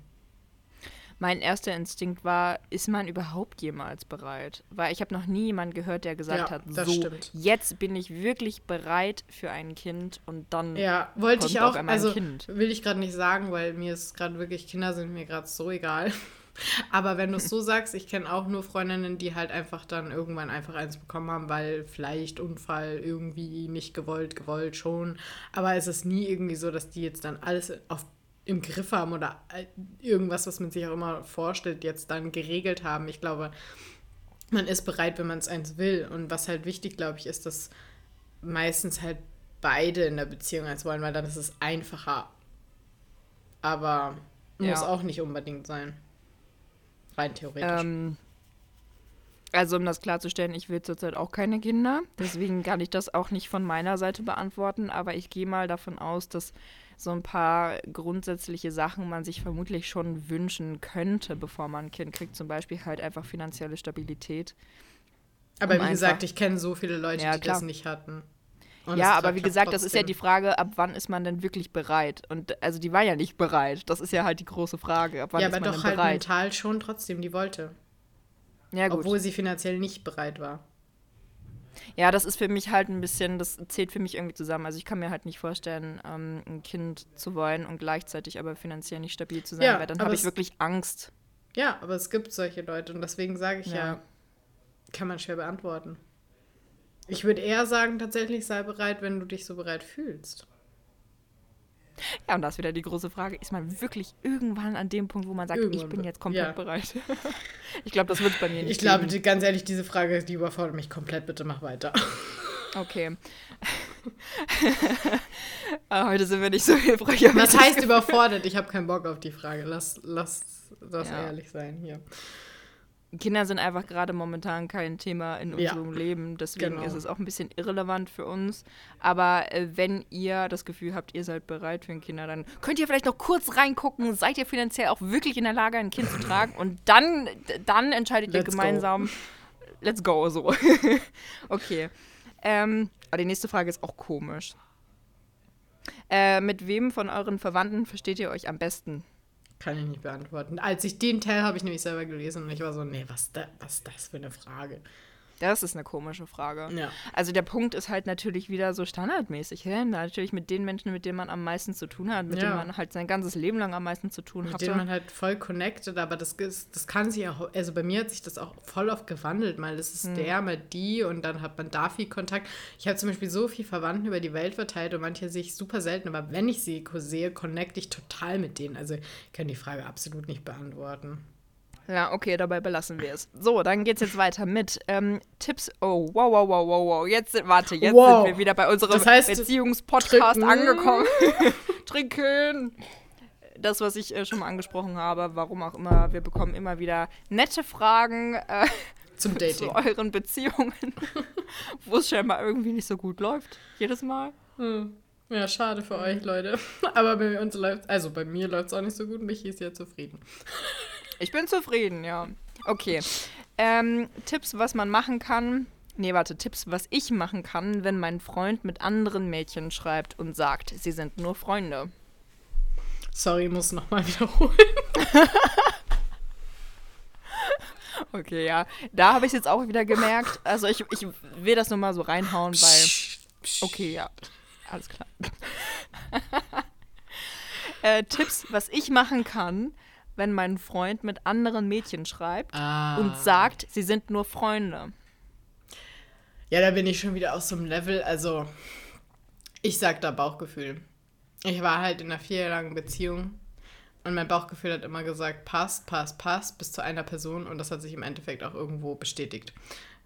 S2: Mein erster Instinkt war, ist man überhaupt jemals bereit? Weil ich habe noch nie jemanden gehört, der gesagt
S1: Ja,
S2: hat, so,
S1: stimmt.
S2: jetzt bin ich wirklich bereit für ein Kind und dann
S1: Ja, wollte ich auch. Also
S2: Kind.
S1: will ich gerade nicht sagen, weil mir ist gerade wirklich, Kinder sind mir gerade so egal. Aber wenn du es so sagst, ich kenne auch nur Freundinnen, die halt einfach dann irgendwann einfach eins bekommen haben, weil vielleicht Unfall irgendwie nicht gewollt, gewollt schon. Aber es ist nie irgendwie so, dass die jetzt dann alles auf, im Griff haben oder äh, irgendwas, was man sich auch immer vorstellt, jetzt dann geregelt haben. Ich glaube, man ist bereit, wenn man es eins will. Und was halt wichtig, glaube ich, ist, dass meistens halt beide in der Beziehung eins wollen, weil dann ist es einfacher. Aber muss
S2: Ja.
S1: auch nicht unbedingt sein. Rein theoretisch.
S2: Ähm, also um das klarzustellen, ich will zurzeit auch keine Kinder. Deswegen kann ich das auch nicht von meiner Seite beantworten. Aber ich gehe mal davon aus, dass so ein paar grundsätzliche Sachen man sich vermutlich schon wünschen könnte, bevor man ein Kind kriegt. Zum Beispiel halt einfach finanzielle Stabilität.
S1: aber
S2: um
S1: wie gesagt, ich kenne so viele Leute,
S2: Ja,
S1: die das nicht hatten. Und
S2: ja, aber wie
S1: klappt
S2: gesagt, das ist ja
S1: trotzdem.
S2: die Frage, ab wann ist man denn wirklich bereit? Und also die war ja nicht bereit. Das ist ja halt die große Frage. Ab wann
S1: Ja,
S2: ist
S1: aber
S2: man
S1: doch halt
S2: bereit?
S1: mental schon trotzdem, die wollte.
S2: ja, gut.
S1: Obwohl sie finanziell nicht bereit war.
S2: Ja, das ist für mich halt ein bisschen, das zählt für mich irgendwie zusammen. Also ich kann mir halt nicht vorstellen, ähm, ein Kind zu wollen und gleichzeitig aber finanziell nicht stabil zu sein,
S1: Ja,
S2: weil dann habe ich wirklich Angst.
S1: Ja, aber es gibt solche Leute und deswegen sage ich ja.
S2: Ja.
S1: kann man schwer beantworten. Ich würde eher sagen, tatsächlich sei bereit, wenn du dich so bereit fühlst.
S2: Ja, und da ist wieder die große Frage, ist man wirklich irgendwann an dem Punkt, wo man sagt, ich
S1: Irgendwann
S2: bin
S1: be-
S2: jetzt komplett
S1: ja.
S2: bereit? ich glaube, das wird bei mir nicht.
S1: Ich glaube, die, ganz ehrlich, diese Frage, die überfordert mich komplett. Bitte mach weiter.
S2: Okay. Ah, Heute sind wir nicht so hilfreich. ich
S1: Was
S2: das
S1: heißt überfordert? Ich habe keinen Bock auf die Frage. Lass, lass das
S2: Ja.
S1: ehrlich sein hier.
S2: Kinder sind einfach gerade momentan kein Thema in
S1: Ja.
S2: unserem Leben. Deswegen
S1: Genau.
S2: ist es auch ein bisschen irrelevant für uns. Aber äh, wenn ihr das Gefühl habt, ihr seid bereit für ein Kinder, dann könnt ihr vielleicht noch kurz reingucken. Seid ihr finanziell auch wirklich in der Lage, ein Kind zu tragen? Und dann, dann entscheidet ihr
S1: Let's go.
S2: gemeinsam. Let's go, so. okay. Ähm, aber die nächste Frage ist auch komisch. Äh, mit wem von euren Verwandten versteht ihr euch am besten?
S1: Kann ich nicht beantworten. Als ich den Teil habe ich nämlich selber gelesen und ich war so, nee, was, da, was ist das für eine Frage?
S2: Das ist eine komische Frage.
S1: Ja.
S2: Also der Punkt ist halt natürlich wieder so standardmäßig. Hä? Natürlich mit den Menschen, mit denen man am meisten zu tun hat, mit
S1: Ja.
S2: denen man halt sein ganzes Leben lang am meisten zu tun
S1: Mit
S2: hatte.
S1: denen man halt voll connected, aber das, ist, das kann sich auch, also bei mir hat sich das auch voll oft gewandelt. Mal ist es
S2: Hm.
S1: der, mal die und dann hat man da viel Kontakt. Ich habe zum Beispiel so viel Verwandten über die Welt verteilt und manche sehe ich super selten, aber wenn ich sie sehe, connecte ich total mit denen. Also ich kann die Frage absolut nicht beantworten.
S2: Ja, okay, dabei belassen wir es. So, dann geht's jetzt weiter mit ähm, Tipps. Oh, wow, wow, wow, wow, wow. Jetzt sind, warte, jetzt
S1: Wow.
S2: sind wir wieder bei unserem
S1: Das heißt,
S2: Beziehungspodcast angekommen. Trinken. Das, was ich äh, schon mal angesprochen habe, warum auch immer, wir bekommen immer wieder nette Fragen äh,
S1: Zum Dating.
S2: zu euren Beziehungen, wo es scheinbar irgendwie nicht so gut läuft. Jedes Mal.
S1: Hm. Ja, schade für euch, Leute. Aber bei uns läuft also bei mir läuft es auch nicht so gut. Michi ist ja zufrieden.
S2: Ich bin zufrieden, ja. Okay. Ähm, Tipps, was man machen kann. Nee, warte, Tipps, was ich machen kann, wenn mein Freund mit anderen Mädchen schreibt und sagt, sie sind nur Freunde.
S1: Sorry, muss nochmal wiederholen.
S2: Okay, ja. Da habe ich es jetzt auch wieder gemerkt. Also ich, ich will das nur mal so reinhauen, weil. Okay, ja. Alles klar. äh, Tipps, was ich machen kann, wenn mein Freund mit anderen Mädchen schreibt
S1: Ah.
S2: und sagt, sie sind nur Freunde.
S1: Ja, da bin ich schon wieder aus so einem Level. Also, ich sag da Bauchgefühl. Ich war halt in einer vierjährigen Beziehung und mein Bauchgefühl hat immer gesagt, passt, passt, passt, bis zu einer Person und das hat sich im Endeffekt auch irgendwo bestätigt,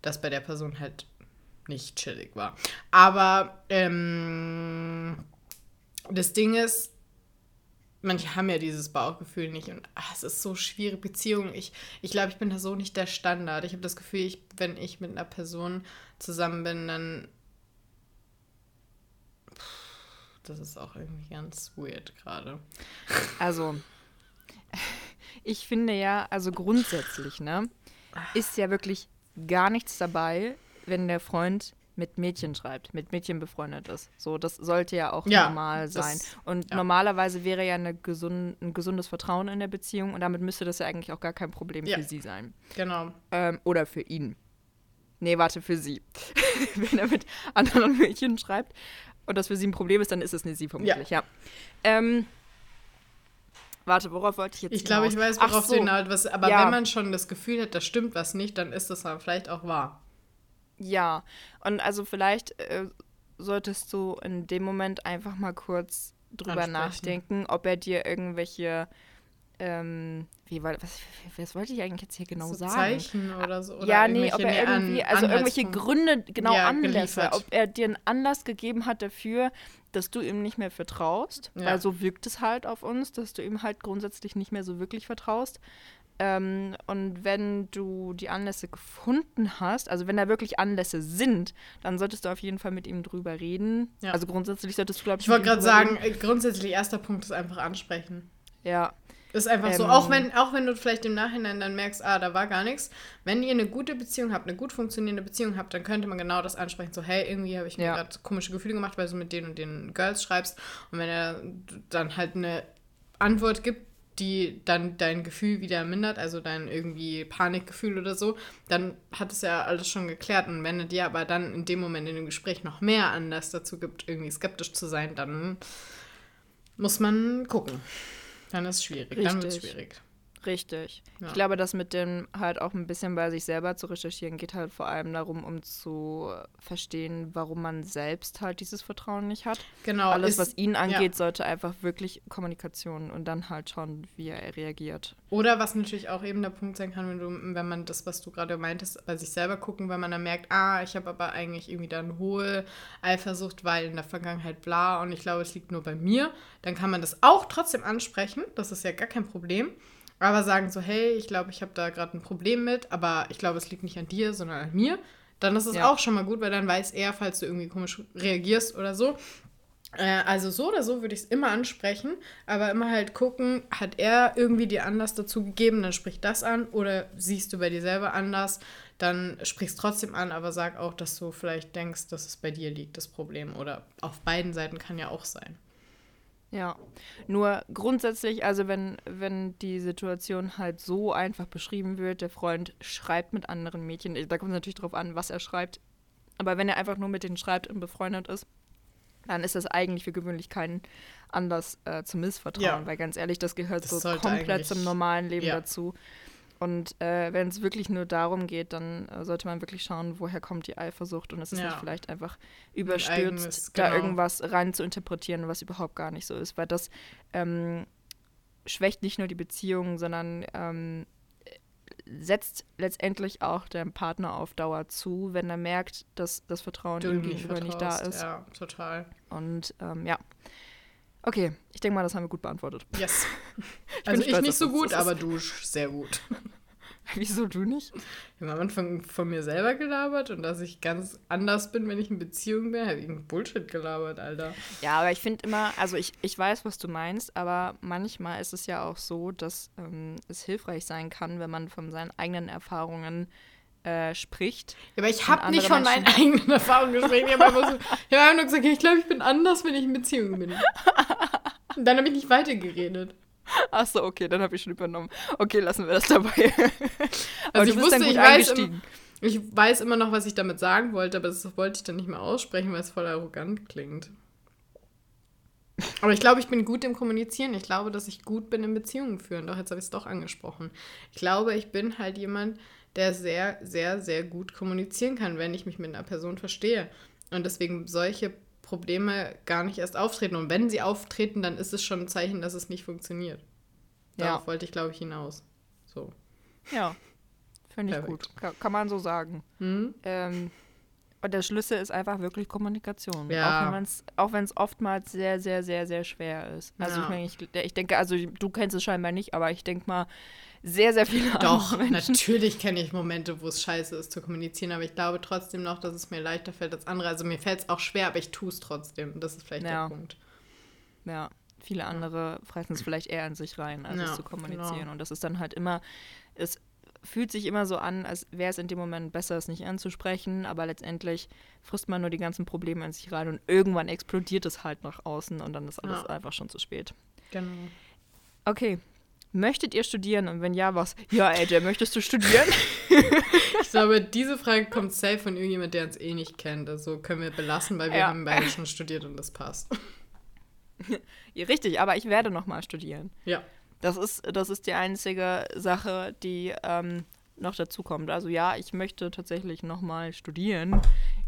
S1: dass bei der Person halt nicht chillig war. Aber ähm, das Ding ist, manche haben ja dieses Bauchgefühl nicht und ach, es ist so schwierig. Beziehungen, ich, ich glaube, ich bin da so nicht der Standard. Ich habe das Gefühl, ich, wenn ich mit einer Person zusammen bin, dann. Das ist auch irgendwie ganz weird gerade.
S2: Also, ich finde ja, also grundsätzlich, ne, ist ja wirklich gar nichts dabei, wenn der Freund mit Mädchen schreibt, mit Mädchen befreundet ist. So, das sollte ja auch
S1: Ja,
S2: normal
S1: das-
S2: sein. Und
S1: ja.
S2: normalerweise wäre ja gesund, ein gesundes Vertrauen in der Beziehung und damit müsste das ja eigentlich auch gar kein Problem
S1: Ja.
S2: für sie sein.
S1: Genau.
S2: Ähm, oder für ihn. Nee, warte, für sie. Wenn er mit anderen Mädchen schreibt und das für sie ein Problem ist, dann ist es eine sie vermutlich, ja. Ähm, warte, worauf wollte ich jetzt
S1: Ich glaube, ich weiß,
S2: Ach
S1: worauf
S2: so,
S1: du hinaus was Aber
S2: Ja.
S1: wenn man schon das Gefühl hat, da stimmt was nicht, dann ist das vielleicht auch wahr.
S2: Ja, und also vielleicht äh, solltest du in dem Moment einfach mal kurz drüber
S1: Ansprechen.
S2: nachdenken, ob er dir irgendwelche, ähm, wie, war- was, was wollte ich eigentlich jetzt hier genau
S1: so
S2: sagen?
S1: Zeichen oder so. Oder
S2: ja, nee, ob
S1: irgendwelche,
S2: er irgendwie, also irgendwelche
S1: Anhaltspunkte.
S2: Gründe, genau
S1: Ja,
S2: Anlässe,
S1: geliefert.
S2: ob er dir einen Anlass gegeben hat dafür, dass du ihm nicht mehr vertraust,
S1: Ja.
S2: weil so wirkt es halt auf uns, dass du ihm halt grundsätzlich nicht mehr so wirklich vertraust. Ähm, und wenn du die Anlässe gefunden hast, also wenn da wirklich Anlässe sind, dann solltest du auf jeden Fall mit ihm drüber reden.
S1: Ja.
S2: Also grundsätzlich solltest du, glaube ich,
S1: Ich wollte gerade sagen, äh, grundsätzlich erster Punkt ist einfach ansprechen.
S2: reden. Ja,
S1: Ist einfach so,
S2: Ähm.
S1: auch wenn, auch wenn du vielleicht im Nachhinein dann merkst, ah, da war gar nichts. Wenn ihr eine gute Beziehung habt, eine gut funktionierende Beziehung habt, dann könnte man genau das ansprechen. So, hey, irgendwie habe ich mir
S2: Ja.
S1: gerade komische Gefühle gemacht, weil du mit denen und den Girls schreibst. Und wenn er dann halt eine Antwort gibt, die dann dein Gefühl wieder mindert, also dein irgendwie Panikgefühl oder so, dann hat es ja alles schon geklärt. Und wenn er dir aber dann in dem Moment in dem Gespräch noch mehr Anlass dazu gibt, irgendwie skeptisch zu sein, dann muss man gucken. Dann ist es schwierig. Dann wird es
S2: Richtig.
S1: schwierig.
S2: Richtig.
S1: Ja.
S2: Ich glaube, das mit dem halt auch ein bisschen bei sich selber zu recherchieren, geht halt vor allem darum, um zu verstehen, warum man selbst halt dieses Vertrauen nicht hat.
S1: Genau.
S2: Alles,
S1: ist-
S2: was ihn angeht,
S1: ja.
S2: sollte einfach wirklich Kommunikation und dann halt schauen, wie er reagiert.
S1: Oder was natürlich auch eben der Punkt sein kann, wenn, du, wenn man das, was du gerade meintest, bei sich selber gucken, wenn man dann merkt, ah, ich habe aber eigentlich irgendwie da eine hohe Eifersucht, weil in der Vergangenheit bla und ich glaube, es liegt nur bei mir, dann kann man das auch trotzdem ansprechen. Das ist ja gar kein Problem. Aber sagen so, hey, ich glaube, ich habe da gerade ein Problem mit, aber ich glaube, es liegt nicht an dir, sondern an mir. Dann ist es
S2: Ja.
S1: auch schon mal gut, weil dann weiß er, falls du irgendwie komisch reagierst oder so, Äh, also so oder so würde ich es immer ansprechen, aber immer halt gucken, hat er irgendwie dir Anlass dazu gegeben, dann sprich das an oder siehst du bei dir selber anders, dann sprich es trotzdem an, aber sag auch, dass du vielleicht denkst, dass es bei dir liegt, das Problem oder auf beiden Seiten kann ja auch sein.
S2: Ja, nur grundsätzlich, also wenn, wenn die Situation halt so einfach beschrieben wird, der Freund schreibt mit anderen Mädchen, da kommt es natürlich drauf an, was er schreibt, aber wenn er einfach nur mit denen schreibt und befreundet ist, dann ist das eigentlich für gewöhnlich kein Anlass äh, zum Missvertrauen,
S1: Ja.
S2: weil ganz ehrlich, das gehört
S1: Das
S2: so komplett zum normalen Leben
S1: ja.
S2: dazu. Und äh, wenn es wirklich nur darum geht, dann äh, sollte man wirklich schauen, woher kommt die Eifersucht und es ist
S1: Ja.
S2: nicht vielleicht einfach überstürzt,
S1: eigenes,
S2: da
S1: genau.
S2: irgendwas rein zu interpretieren, was überhaupt gar nicht so ist, weil das ähm, schwächt nicht nur die Beziehung, sondern ähm, setzt letztendlich auch deinem Partner auf Dauer zu, wenn er merkt, dass das Vertrauen
S1: Du
S2: ihm
S1: nicht
S2: gegenüber nicht da ist.
S1: Ja, total.
S2: Und ähm, ja. Okay, ich denke mal, das haben wir gut beantwortet.
S1: Yes.
S2: bin
S1: also ich nicht so gut, aber du sehr gut.
S2: Wieso du nicht?
S1: Ich habe am Anfang von mir selber gelabert und dass ich ganz anders bin, wenn ich in Beziehung bin, habe ich Bullshit gelabert, Alter.
S2: Ja, aber ich finde immer, also ich, ich weiß, was du meinst, aber manchmal ist es ja auch so, dass ähm, es hilfreich sein kann, wenn man von seinen eigenen Erfahrungen äh, spricht.
S1: Ja, aber ich habe nicht von meinen eigenen Erfahrungen gesprochen. Ich habe ich hab nur gesagt, ich glaube, ich bin anders, wenn ich in Beziehung bin. Und dann habe ich nicht weitergeredet.
S2: Ach so, okay, dann habe ich schon übernommen. Okay, lassen wir das dabei.
S1: Also ich wusste, ich weiß, im, ich weiß immer noch, was ich damit sagen wollte, aber das wollte ich dann nicht mehr aussprechen, weil es voll arrogant klingt. Aber ich glaube, ich bin gut im Kommunizieren. Ich glaube, dass ich gut bin im Beziehungen führen. Doch, jetzt habe ich es doch angesprochen. Ich glaube, ich bin halt jemand, der sehr, sehr, sehr gut kommunizieren kann, wenn ich mich mit einer Person verstehe. Und deswegen solche Probleme gar nicht erst auftreten. Und wenn sie auftreten, dann ist es schon ein Zeichen, dass es nicht funktioniert. Darauf
S2: Ja.
S1: wollte ich, glaube ich, hinaus. So.
S2: Ja, finde ich gut. Ka kann man so sagen.
S1: Hm?
S2: Ähm, und der Schlüssel ist einfach wirklich Kommunikation.
S1: Ja.
S2: Auch wenn es oftmals sehr, sehr, sehr, sehr schwer ist. Also
S1: Ja.
S2: ich, meine, ich, ich denke, also du kennst es scheinbar nicht, aber ich denke mal, sehr, sehr viele
S1: Doch,
S2: andere Menschen.
S1: natürlich kenne ich Momente, wo es scheiße ist zu kommunizieren, aber ich glaube trotzdem noch, dass es mir leichter fällt als andere. Also mir fällt es auch schwer, aber ich tue es trotzdem. Das ist vielleicht
S2: Ja.
S1: der Punkt.
S2: Ja, viele andere fressen es vielleicht eher in sich rein, als es zu kommunizieren.
S1: genau.
S2: Und das ist dann halt immer, es fühlt sich immer so an, als wäre es in dem Moment besser, es nicht anzusprechen, aber letztendlich frisst man nur die ganzen Probleme in sich rein und irgendwann explodiert es halt nach außen und dann ist alles
S1: Ja.
S2: einfach schon zu spät.
S1: Genau.
S2: Okay. Möchtet ihr studieren? Und wenn ja, was? Ja, AJ, möchtest du studieren?
S1: Ich glaube, diese Frage kommt safe von irgendjemand, der uns eh nicht kennt. Also können wir belassen, weil wir
S2: Ja.
S1: haben beide schon studiert und das passt.
S2: richtig, aber ich werde nochmal studieren.
S1: Ja.
S2: Das ist, das ist die einzige Sache, die ähm, noch dazu kommt. Also ja, ich möchte tatsächlich nochmal studieren.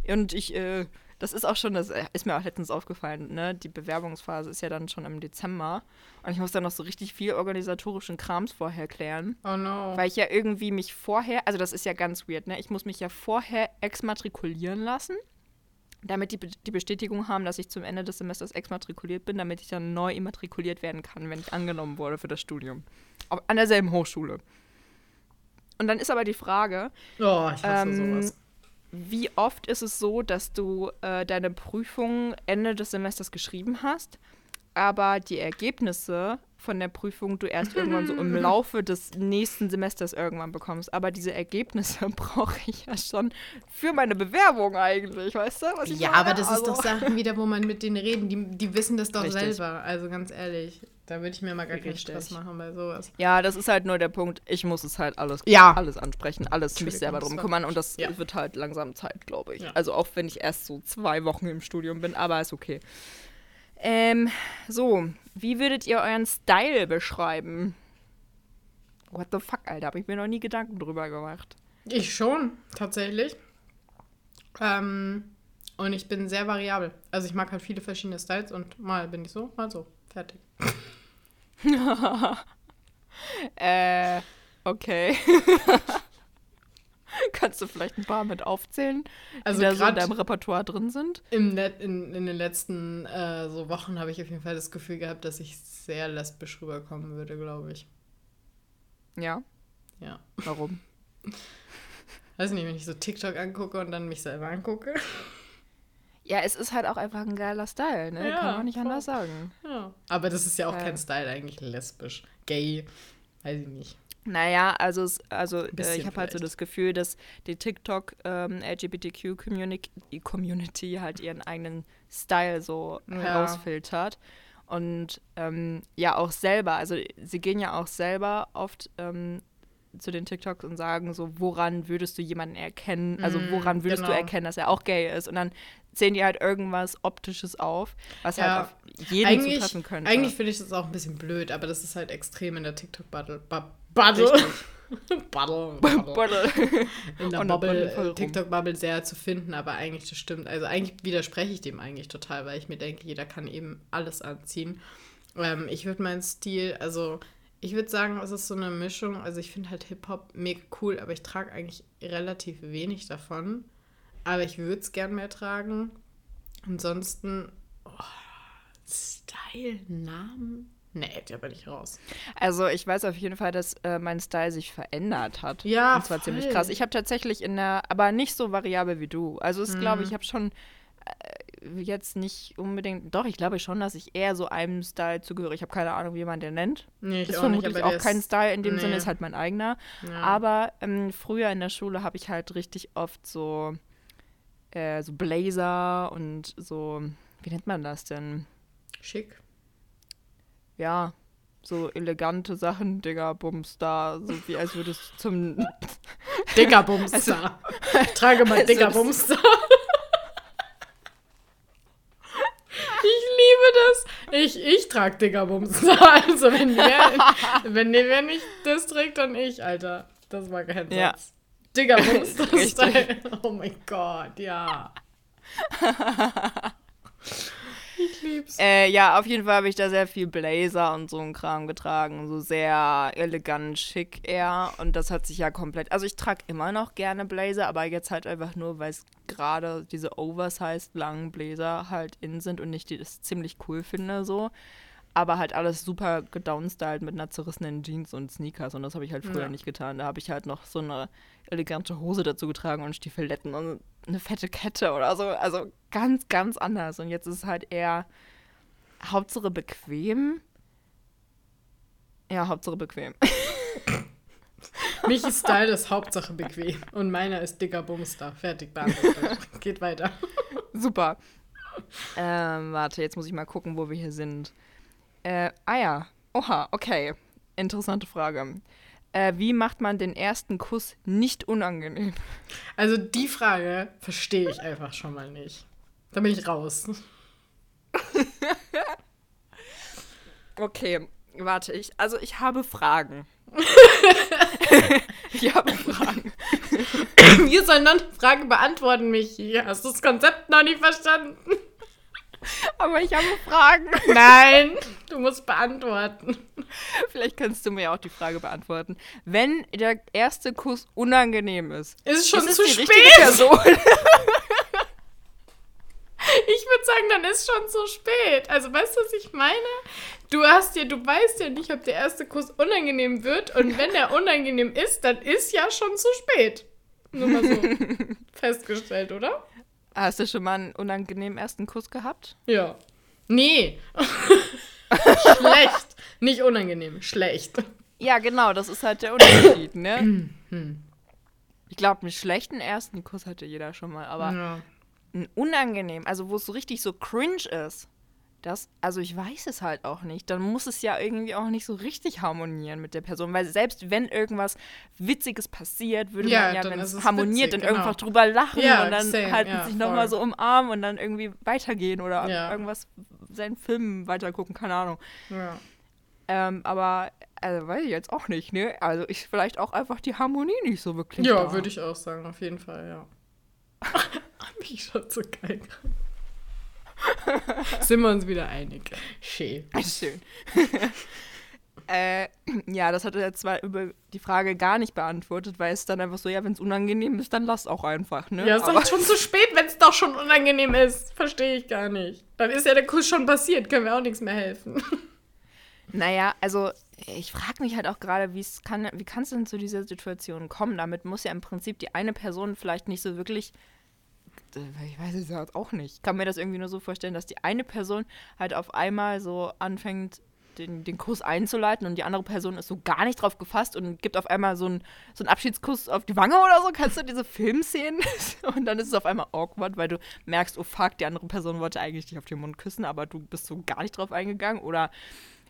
S2: Und ich, äh, das ist auch schon, das ist mir auch letztens aufgefallen, ne? Die Bewerbungsphase ist ja dann schon im Dezember. Und ich muss dann noch so richtig viel organisatorischen Krams vorher klären.
S1: Oh no.
S2: Weil ich ja irgendwie mich vorher, also das ist ja ganz weird, ne? Ich muss mich ja vorher exmatrikulieren lassen, damit die, die Bestätigung haben, dass ich zum Ende des Semesters exmatrikuliert bin, damit ich dann neu immatrikuliert werden kann, wenn ich angenommen wurde für das Studium. Auf, an derselben Hochschule. Und dann ist aber die Frage,
S1: Oh,
S2: Ähm, wie oft ist es so, dass du äh, deine Prüfung Ende des Semesters geschrieben hast, aber die Ergebnisse von der Prüfung du erst irgendwann so im Laufe des nächsten Semesters irgendwann bekommst. Aber diese Ergebnisse brauche ich ja schon für meine Bewerbung eigentlich, weißt du? Was ich
S1: Ja, aber das ist
S2: Also-
S1: doch Sachen wieder, wo man mit denen reden. Die, die wissen das doch
S2: Richtig.
S1: selber. Also ganz ehrlich, da würde ich mir mal gar keinen
S2: Richtig.
S1: Stress machen bei sowas.
S2: Ja, das ist halt nur der Punkt. Ich muss es halt alles,
S1: Ja.
S2: alles ansprechen, alles mich selber drum kümmern und das
S1: Ja.
S2: wird halt langsam Zeit, glaube ich.
S1: Ja.
S2: Also auch wenn ich erst so zwei Wochen im Studium bin, aber ist okay. Ähm, so, wie würdet ihr euren Style beschreiben? What the fuck, Alter, habe ich mir noch nie Gedanken drüber gemacht.
S1: Ich schon, tatsächlich. Ähm, und ich bin sehr variabel. Also ich mag halt viele verschiedene Styles und mal bin ich so, mal so. Fertig.
S2: Äh, okay. Kannst du vielleicht ein paar mit aufzählen,
S1: Also
S2: die da so in deinem Repertoire drin sind?
S1: Im Net, in, in den letzten äh, so Wochen habe ich auf jeden Fall das Gefühl gehabt, dass ich sehr lesbisch rüberkommen würde, glaube ich.
S2: Ja,
S1: Ja.
S2: warum?
S1: Weiß nicht, wenn ich so TikTok angucke und dann mich selber angucke.
S2: Ja, es ist halt auch einfach ein geiler Style, ne?
S1: Ja,
S2: Kann man nicht
S1: voll.
S2: anders sagen.
S1: Ja. Aber das ist ja auch
S2: Ja.
S1: kein Style eigentlich lesbisch. Gay. Weiß ich nicht.
S2: Naja, also, also äh, ich habe halt so das Gefühl, dass die TikTok ähm, Community halt ihren eigenen Style so
S1: Ja.
S2: herausfiltert. Und ähm, ja, auch selber, also sie gehen ja auch selber oft ähm, zu den TikToks und sagen so, woran würdest du jemanden erkennen, also
S1: Mm,
S2: woran würdest du
S1: genau.
S2: erkennen, dass er auch gay ist? Und dann zählen die halt irgendwas Optisches auf, was
S1: Ja.
S2: halt auf jeden
S1: eigentlich
S2: zutreffen könnte.
S1: eigentlich finde ich das auch ein bisschen blöd, aber das ist halt extrem in der TikTok-Bubble. Bubble. Bubble. Bubble. in der
S2: Bubble
S1: äh. TikTok-Bubble sehr zu finden, aber eigentlich das stimmt. Also eigentlich widerspreche ich dem eigentlich total, weil ich mir denke, jeder kann eben alles anziehen. Ähm, ich würde meinen Stil, also ich würde sagen, es ist so eine Mischung. Also ich finde halt Hip-Hop mega cool, aber ich trage eigentlich relativ wenig davon. Aber ich würde es gern mehr tragen. Ansonsten, oh, Style, Namen? Nee, der bin ich raus.
S2: Also ich weiß auf jeden Fall, dass äh, mein Style sich verändert hat.
S1: Ja,
S2: Und zwar ziemlich
S1: voll.
S2: krass. Ich habe tatsächlich in der, aber nicht so variabel wie du. Also es glaube
S1: Mhm.
S2: ich, habe schon äh, jetzt nicht unbedingt, doch, ich glaube schon, dass ich eher so einem Style zugehöre. Ich habe keine Ahnung, wie man den nennt.
S1: Nee, ich
S2: ist
S1: auch nicht,
S2: vermutlich
S1: aber
S2: auch kein
S1: ist-
S2: Style in dem Sinne,
S1: nee.
S2: ist halt mein eigener.
S1: Ja.
S2: Aber ähm, früher in der Schule habe ich halt richtig oft so, äh, so Blazer und so, wie nennt man das denn?
S1: Schick.
S2: Ja, so elegante Sachen, Digga, Bums da, so wie als würdest du zum
S1: Dicker Bumster. ich trage mal
S2: also
S1: Bumster. ich liebe das. Ich, ich trage dicker Bumster. Also wenn wer, wenn wer nicht das trägt, dann ich, Alter. Das war kein
S2: Ja.
S1: Satz.
S2: Richtig.
S1: Style. Oh mein Gott, ja. ich lieb's.
S2: Äh, ja, auf jeden Fall habe ich da sehr viel Blazer und so ein Kram getragen. So sehr elegant, schick eher. Und das hat sich ja komplett. Also ich trage immer noch gerne Blazer, aber jetzt halt einfach nur, weil es gerade diese oversized langen Blazer halt in sind und ich die das ziemlich cool finde so. Aber halt alles super gedownstylt mit einer zerrissenen Jeans und Sneakers. Und das habe ich halt früher
S1: Ja.
S2: nicht getan. Da habe ich halt noch so eine elegante Hose dazu getragen und Stiefeletten und eine fette Kette oder so. Also ganz, ganz anders. Und jetzt ist es halt eher Hauptsache bequem. Ja, Hauptsache bequem.
S1: Michis Style ist Hauptsache bequem. Und meiner ist dicker Bumster. Fertig beantwortet. Geht weiter.
S2: Super. Ähm, warte, jetzt muss ich mal gucken, wo wir hier sind. Äh, ah ja. Oha, okay. Interessante Frage. Äh, wie macht man den ersten Kuss nicht unangenehm?
S1: Also die Frage verstehe ich einfach schon mal nicht. Da bin ich raus.
S2: Okay, warte, ich, also ich habe Fragen. ich habe Fragen.
S1: Wir sollen noch eine Frage beantworten, Michi. Hast du das Konzept noch nicht verstanden?
S2: Aber ich habe Fragen.
S1: Nein, du musst beantworten.
S2: Vielleicht kannst du mir auch die Frage beantworten. Wenn der erste Kuss unangenehm ist,
S1: Ist schon
S2: ist es
S1: zu
S2: die
S1: spät.
S2: richtige Person?
S1: Ich würde sagen, dann ist schon zu spät. Also weißt du, was ich meine? Du hast ja, du weißt ja nicht, ob der erste Kuss unangenehm wird. Und wenn er unangenehm ist, dann ist ja schon zu spät. Nur mal so festgestellt, oder?
S2: Hast du schon mal einen unangenehmen ersten Kuss gehabt?
S1: Ja. Nee. schlecht. Nicht unangenehm, schlecht.
S2: Ja, genau, das ist halt der Unterschied, ne? ich glaube, einen schlechten ersten Kuss hatte jeder schon mal, aber
S1: Ja.
S2: ein unangenehm, also wo es so richtig so cringe ist, das, also ich weiß es halt auch nicht. Dann muss es ja irgendwie auch nicht so richtig harmonieren mit der Person, weil selbst wenn irgendwas Witziges passiert, würde
S1: Ja,
S2: man ja, wenn es harmoniert,
S1: witzig,
S2: dann
S1: genau.
S2: einfach drüber lachen
S1: Ja,
S2: und dann
S1: same,
S2: halt
S1: ja,
S2: sich nochmal so umarmen und dann irgendwie weitergehen oder
S1: Ja.
S2: irgendwas, seinen Film weitergucken, keine Ahnung. Ähm, aber, also weiß ich jetzt auch nicht, ne? Also ich vielleicht auch einfach die Harmonie nicht so wirklich.
S1: Ja, würde ich auch sagen, auf jeden Fall, ja. Hab ich schon so geil. Sind wir uns wieder einig. Schön.
S2: Schön. äh, ja, das hat er zwar über die Frage gar nicht beantwortet, weil es dann einfach so, ja, wenn es unangenehm ist, dann lass auch einfach, ne?
S1: Ja, ist
S2: Aber-
S1: doch schon zu spät, wenn es doch schon unangenehm ist. Verstehe ich gar nicht. Dann ist ja der Kuss schon passiert, können wir auch nichts mehr helfen.
S2: Naja, also ich frage mich halt auch gerade, wie kann es denn zu dieser Situation kommen? Damit muss ja im Prinzip die eine Person vielleicht nicht so wirklich. Äh, Ich weiß es ja auch nicht. Ich kann mir das irgendwie nur so vorstellen, dass die eine Person halt auf einmal so anfängt, den, den Kuss einzuleiten und die andere Person ist so gar nicht drauf gefasst und gibt auf einmal so einen, so einen Abschiedskuss auf die Wange oder so. Kannst du diese Filmszenen? Und dann ist es auf einmal awkward, weil du merkst, oh fuck, die andere Person wollte eigentlich dich auf den Mund küssen, aber du bist so gar nicht drauf eingegangen oder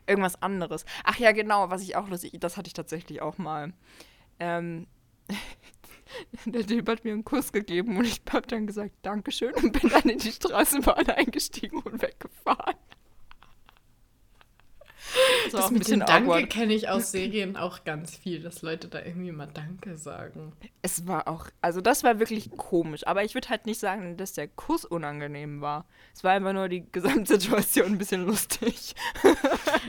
S2: irgendwas anderes. Ach ja, genau, was ich auch lustig, das hatte ich tatsächlich auch mal. Ähm, der Typ hat mir einen Kuss gegeben und ich habe dann gesagt, Dankeschön und bin dann in die Straßenbahn eingestiegen und weggefahren. Das,
S1: Das mit dem Danke kenne ich aus Serien auch ganz viel, dass Leute da irgendwie mal Danke sagen.
S2: Es war auch, also das war wirklich komisch, aber ich würde halt nicht sagen, dass der Kuss unangenehm war. Es war einfach nur die Gesamtsituation ein bisschen lustig.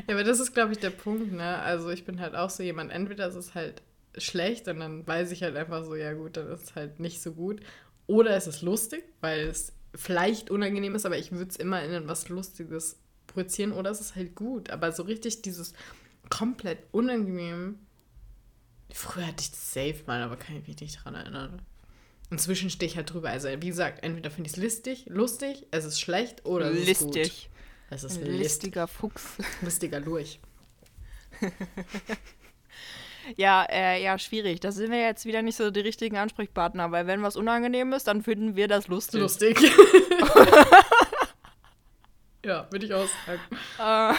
S1: Ja, aber das ist, glaube ich, der Punkt, ne? Also ich bin halt auch so jemand, entweder ist es halt schlecht und dann weiß ich halt einfach so, ja gut, dann ist es halt nicht so gut. Oder es ist lustig, weil es vielleicht unangenehm ist, aber ich würde es immer in was Lustiges projizieren. Oder es ist halt gut. Aber so richtig dieses komplett unangenehm. Früher hatte ich das safe mal, aber kann ich mich nicht dran erinnern. Inzwischen stehe ich halt drüber. Also wie gesagt, entweder finde ich es listig, lustig, es ist schlecht oder es ist gut.
S2: Listig.
S1: Es ist
S2: Ein
S1: listig.
S2: listiger Fuchs.
S1: Listiger Lurch.
S2: Ja, äh, ja, schwierig. Da sind wir jetzt wieder nicht so die richtigen Ansprechpartner, weil wenn was unangenehm ist, dann finden wir das lustig.
S1: Lustig. ja, würde ich auch sagen.
S2: Äh,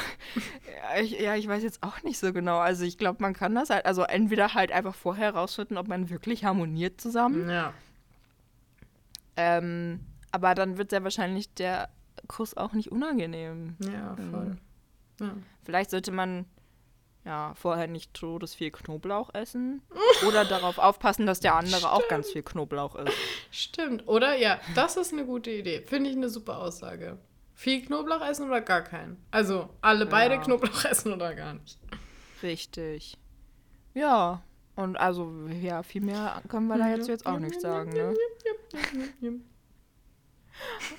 S2: ja, ich, ja, ich weiß jetzt auch nicht so genau. Also ich glaube, man kann das halt, also entweder halt einfach vorher herausfinden, ob man wirklich harmoniert zusammen.
S1: Ja.
S2: Ähm, aber dann wird sehr wahrscheinlich der Kuss auch nicht unangenehm.
S1: Ja, voll. Ja.
S2: Vielleicht sollte man ja vorher nicht todes viel Knoblauch essen oder darauf aufpassen, dass der andere auch ganz viel Knoblauch isst.
S1: Stimmt, oder? Ja, das ist eine gute Idee. Finde ich eine super Aussage. Viel Knoblauch essen oder gar keinen? Also, alle beide
S2: Ja.
S1: Knoblauch essen oder gar nicht.
S2: Richtig. Ja. Und also, ja, viel mehr können wir da jetzt, jetzt auch nicht sagen, ne?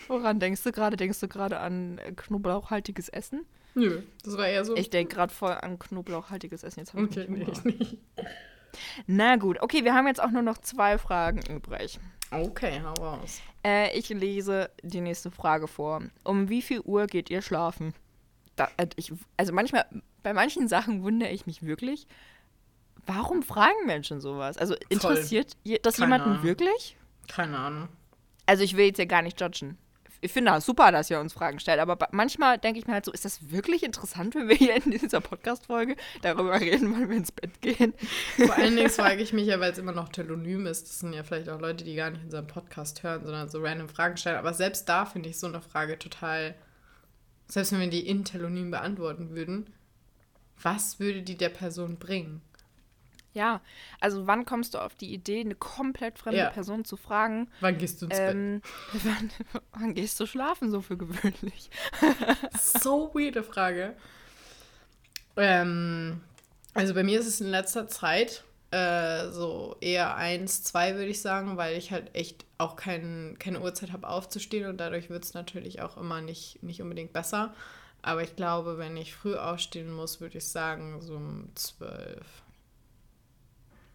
S2: Woran denkst du gerade? Denkst du gerade an knoblauchhaltiges Essen?
S1: Nö, das war eher so.
S2: Ich denke gerade voll an knoblauchhaltiges Essen. Jetzt habe ich
S1: Okay, nee, ich nicht.
S2: Na gut, okay, wir haben jetzt auch nur noch zwei Fragen übrig.
S1: Okay, hau raus.
S2: Äh, ich lese die nächste Frage vor. Um wie viel Uhr geht ihr schlafen? Da, äh, ich, also manchmal, bei manchen Sachen wundere ich mich wirklich, warum fragen Menschen sowas? Also interessiert je- das
S1: Keine
S2: jemanden
S1: Ahnung.
S2: wirklich?
S1: Keine Ahnung.
S2: Also ich will jetzt ja gar nicht judgen. Ich finde das super, dass ihr uns Fragen stellt, aber manchmal denke ich mir halt so, ist das wirklich interessant, wenn wir hier in dieser Podcast-Folge darüber reden, wann wir ins Bett gehen?
S1: Vor allen Dingen frage ich mich ja, weil es immer noch telonym ist. Das sind ja vielleicht auch Leute, die gar nicht unseren Podcast hören, sondern so random Fragen stellen. Aber selbst da finde ich so eine Frage total. Selbst wenn wir die in telonym beantworten würden, was würde die der Person bringen?
S2: Ja, also wann kommst du auf die Idee, eine komplett fremde
S1: Ja.
S2: Person zu fragen,
S1: Wann gehst du ins Bett?
S2: ähm, wann, wann gehst du schlafen so für gewöhnlich?
S1: So weirde Frage. Ähm, also bei mir ist es in letzter Zeit äh, so eher eins, zwei würde ich sagen, weil ich halt echt auch kein, keine Uhrzeit habe aufzustehen und dadurch wird es natürlich auch immer nicht, nicht unbedingt besser. Aber ich glaube, wenn ich früh aufstehen muss, würde ich sagen, so um zwölf.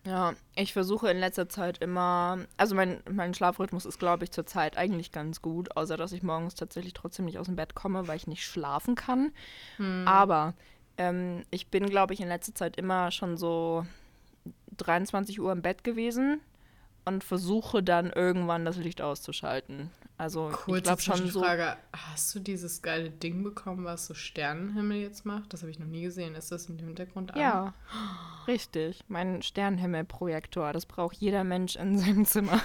S2: Ja, ich versuche in letzter Zeit immer, also mein, mein Schlafrhythmus ist, glaube ich, zurzeit eigentlich ganz gut, außer dass ich morgens tatsächlich trotzdem nicht aus dem Bett komme, weil ich nicht schlafen kann. Aber ähm, ich bin, glaube ich, in letzter Zeit immer schon so 23 Uhr im Bett gewesen und versuche dann irgendwann das Licht auszuschalten. Also ich
S1: Kurze
S2: glaube schon so.
S1: Hast du dieses geile Ding bekommen, was so Sternenhimmel jetzt macht? Das habe ich noch nie gesehen. Ist das im Hintergrund an?
S2: Ja, richtig. Mein Sternenhimmelprojektor. Das braucht jeder Mensch in seinem Zimmer.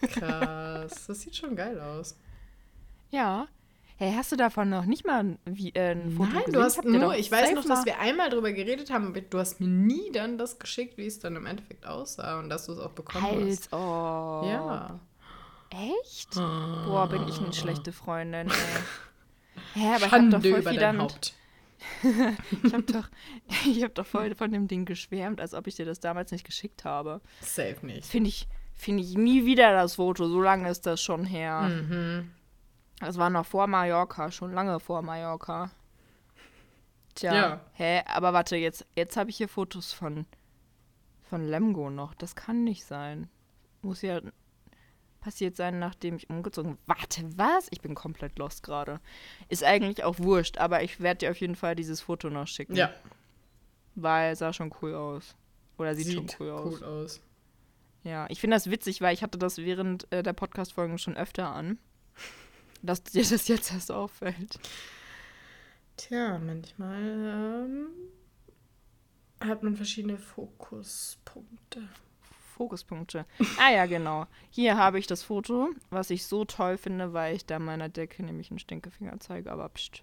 S1: Krass. Das sieht schon geil aus.
S2: Ja. Hey, hast du davon noch nicht mal ein, wie, äh, ein Foto
S1: Nein,
S2: gesehen?
S1: du hast nur, ich weiß noch, dass wir einmal drüber geredet haben, aber du hast mir nie dann das geschickt, wie es dann im Endeffekt aussah und dass du es auch bekommen
S2: Als
S1: hast.
S2: oh.
S1: Ja.
S2: Echt? Boah, bin ich eine schlechte Freundin, ey. Hä, aber ich hab
S1: Schande
S2: doch voll viel damit. Ich hab doch, ich hab doch voll von dem Ding geschwärmt, als ob ich dir das damals nicht geschickt habe.
S1: Safe nicht.
S2: Finde ich, finde ich nie wieder das Foto. So lange ist das schon her.
S1: Mhm.
S2: Das war noch vor Mallorca, schon lange vor Mallorca. Tja.
S1: Ja.
S2: Hä? Aber warte, jetzt, jetzt habe ich hier Fotos von, von Lemgo noch. Das kann nicht sein. Muss ja passiert sein, nachdem ich umgezogen Warte, was? Ich bin komplett lost gerade. Ist eigentlich auch wurscht, aber ich werde dir auf jeden Fall dieses Foto noch schicken.
S1: Ja,
S2: Weil sah schon cool aus. Oder sieht,
S1: sieht,
S2: schon cool aus.
S1: cool aus.
S2: Ja, ich finde das witzig, weil ich hatte das während äh, der Podcast-Folgen schon öfter an. Dass dir das jetzt erst auffällt.
S1: Tja, manchmal ähm, hat man verschiedene Fokuspunkte.
S2: Fokuspunkte. Ah ja, genau. Hier habe ich das Foto, was ich so toll finde, weil ich da meiner Decke nämlich einen Stinkefinger zeige, aber pst.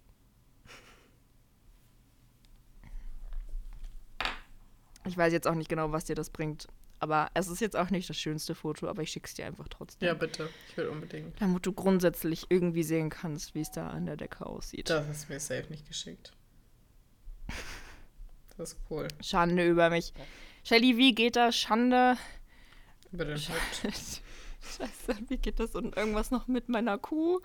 S2: Ich weiß jetzt auch nicht genau, was dir das bringt. Aber es ist jetzt auch nicht das schönste Foto, aber ich schick's dir einfach trotzdem.
S1: Ja, bitte. Ich will unbedingt.
S2: Damit du grundsätzlich irgendwie sehen kannst, wie es da an der Decke aussieht.
S1: Das hast du mir safe nicht geschickt. Das ist cool.
S2: Schande über mich. Shelly, wie geht das? Schande.
S1: Über den Haupt.
S2: Scheiße, wie geht das? Und irgendwas noch mit meiner Kuh?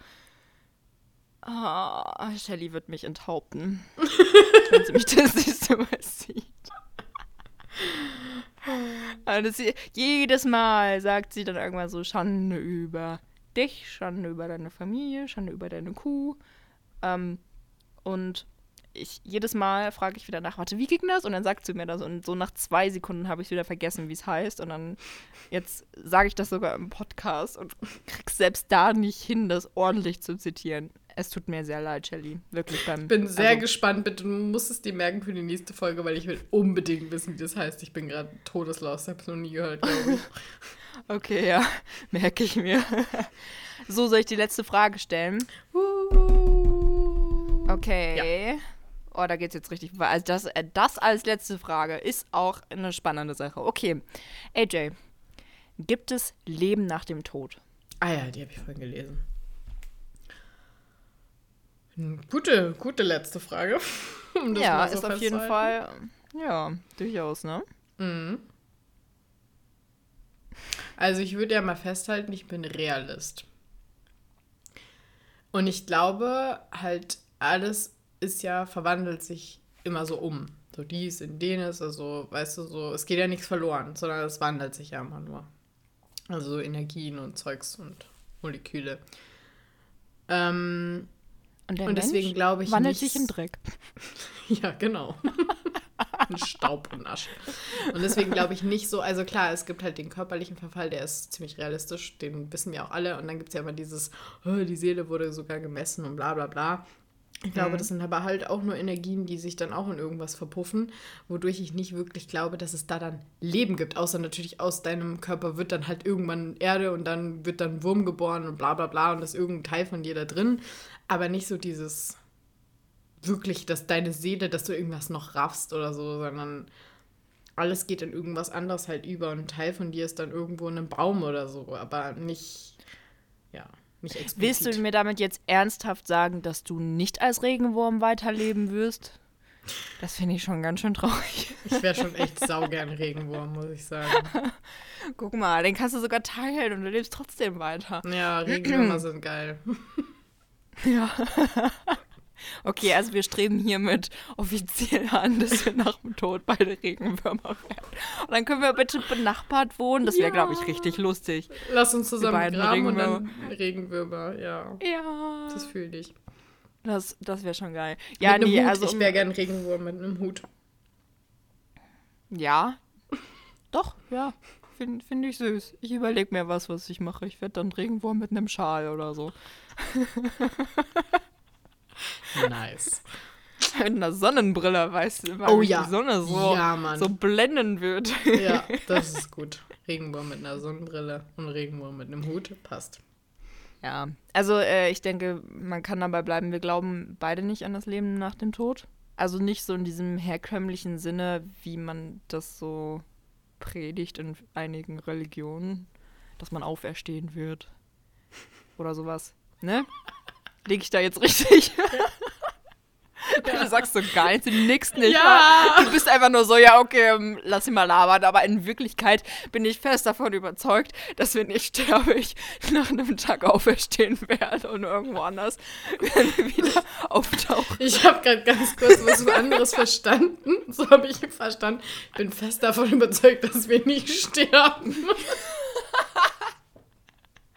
S2: Ah, Shelly wird mich enthaupten. wenn sie mich das nächste Mal sieht. Also sie, jedes Mal sagt sie dann irgendwann so: Schande über dich, Schande über deine Familie, Schande über deine Kuh. Ähm, und ich, jedes Mal frage ich wieder nach, warte, wie ging das? Und dann sagt sie mir das. Und so nach zwei Sekunden habe ich wieder vergessen, wie es heißt. Und dann, jetzt sage ich das sogar im Podcast und krieg's selbst da nicht hin, das ordentlich zu zitieren. Es tut mir sehr leid, Shelly. Wirklich beim.
S1: Ich bin sehr
S2: also,
S1: gespannt, bitte. Du musst es dir merken für die nächste Folge, weil ich will unbedingt wissen, wie das heißt. Ich bin gerade todeslos. Ich habe es noch nie gehört, glaube ich.
S2: Okay, ja, merke ich mir. so, soll ich die letzte Frage stellen? Okay. Oh, da geht's jetzt richtig. Also das, äh, das als letzte Frage ist auch eine spannende Sache. Okay. AJ, gibt es Leben nach dem Tod?
S1: Ah ja, die habe ich vorhin gelesen. Hm, Gute, gute letzte Frage. um das
S2: ja,
S1: so
S2: ist auf jeden. Fall. Ja, durchaus, ne?
S1: Mhm. Also ich würde ja mal festhalten, ich bin Realist. Und ich glaube, halt alles ist ja, verwandelt sich immer so um. So dies in jenes, also weißt du, so, es geht ja nichts verloren, sondern es wandelt sich ja immer nur. Also so Energien und Zeugs und Moleküle. Ähm,
S2: Und,
S1: und deswegen glaube ich
S2: wandelt
S1: nicht,
S2: sich in Dreck.
S1: ja, genau. In Staub und Asche. Und deswegen glaube ich nicht so, also klar, es gibt halt den körperlichen Verfall, der ist ziemlich realistisch, den wissen wir auch alle. Und dann gibt es ja immer dieses, oh, die Seele wurde sogar gemessen und bla bla bla. Ich glaube, das sind aber halt auch nur Energien, die sich dann auch in irgendwas verpuffen, wodurch ich nicht wirklich glaube, dass es da dann Leben gibt. Außer natürlich aus deinem Körper wird dann halt irgendwann Erde und dann wird dann Wurm geboren und bla bla bla und ist irgendein Teil von dir da drin. Aber nicht so dieses wirklich, dass deine Seele, dass du irgendwas noch raffst oder so, sondern alles geht in irgendwas anderes halt über und ein Teil von dir ist dann irgendwo in einem Baum oder so, aber nicht, ja, nicht explizit.
S2: Willst du mir damit jetzt ernsthaft sagen, dass du nicht als Regenwurm weiterleben wirst? Das finde ich schon ganz schön traurig.
S1: Ich wäre schon echt saugern Regenwurm, muss ich sagen.
S2: Guck mal, den kannst du sogar teilen und du lebst trotzdem weiter.
S1: Ja, Regenwürmer sind geil.
S2: Ja. Okay, also wir streben hiermit offiziell an, dass wir nach dem Tod beide Regenwürmer werden. Und dann können wir bitte benachbart wohnen. Das wäre,
S1: Ja.
S2: glaube ich, richtig lustig.
S1: Lass uns zusammen graben und dann Regenwürmer, ja.
S2: Ja.
S1: Das fühle ich.
S2: Das, das wäre schon geil. Ja,
S1: mit
S2: nee,
S1: Hut.
S2: also.
S1: ich wäre gern Regenwurm mit einem Hut.
S2: Ja. Doch, ja. Finde find ich süß. Ich überlege mir was, was ich mache. Ich werde dann Regenwurm mit einem Schal oder so.
S1: Nice.
S2: Mit einer Sonnenbrille, weißt du, weil
S1: Oh ja.
S2: die Sonne so,
S1: Ja,
S2: so blenden wird.
S1: Ja, das ist gut. Regenwurm mit einer Sonnenbrille und Regenwurm mit einem Hut passt.
S2: Ja, also äh, ich denke, man kann dabei bleiben. Wir glauben beide nicht an das Leben nach dem Tod. Also nicht so in diesem herkömmlichen Sinne, wie man das so predigt in einigen Religionen, dass man auferstehen wird. Oder sowas. Ne? Liege ich da jetzt richtig? Du sagst so gar nichts, du nickst nicht.
S1: Ja.
S2: mal. Du bist einfach nur so, ja, okay, ähm, lass ihn mal labern. Aber in Wirklichkeit bin ich fest davon überzeugt, dass wenn ich sterbe, ich nach einem Tag auferstehen werde und irgendwo anders wieder auftauchen.
S1: Ich habe gerade ganz kurz was anderes verstanden. So habe ich verstanden. Ich bin fest davon überzeugt, dass wir nicht sterben.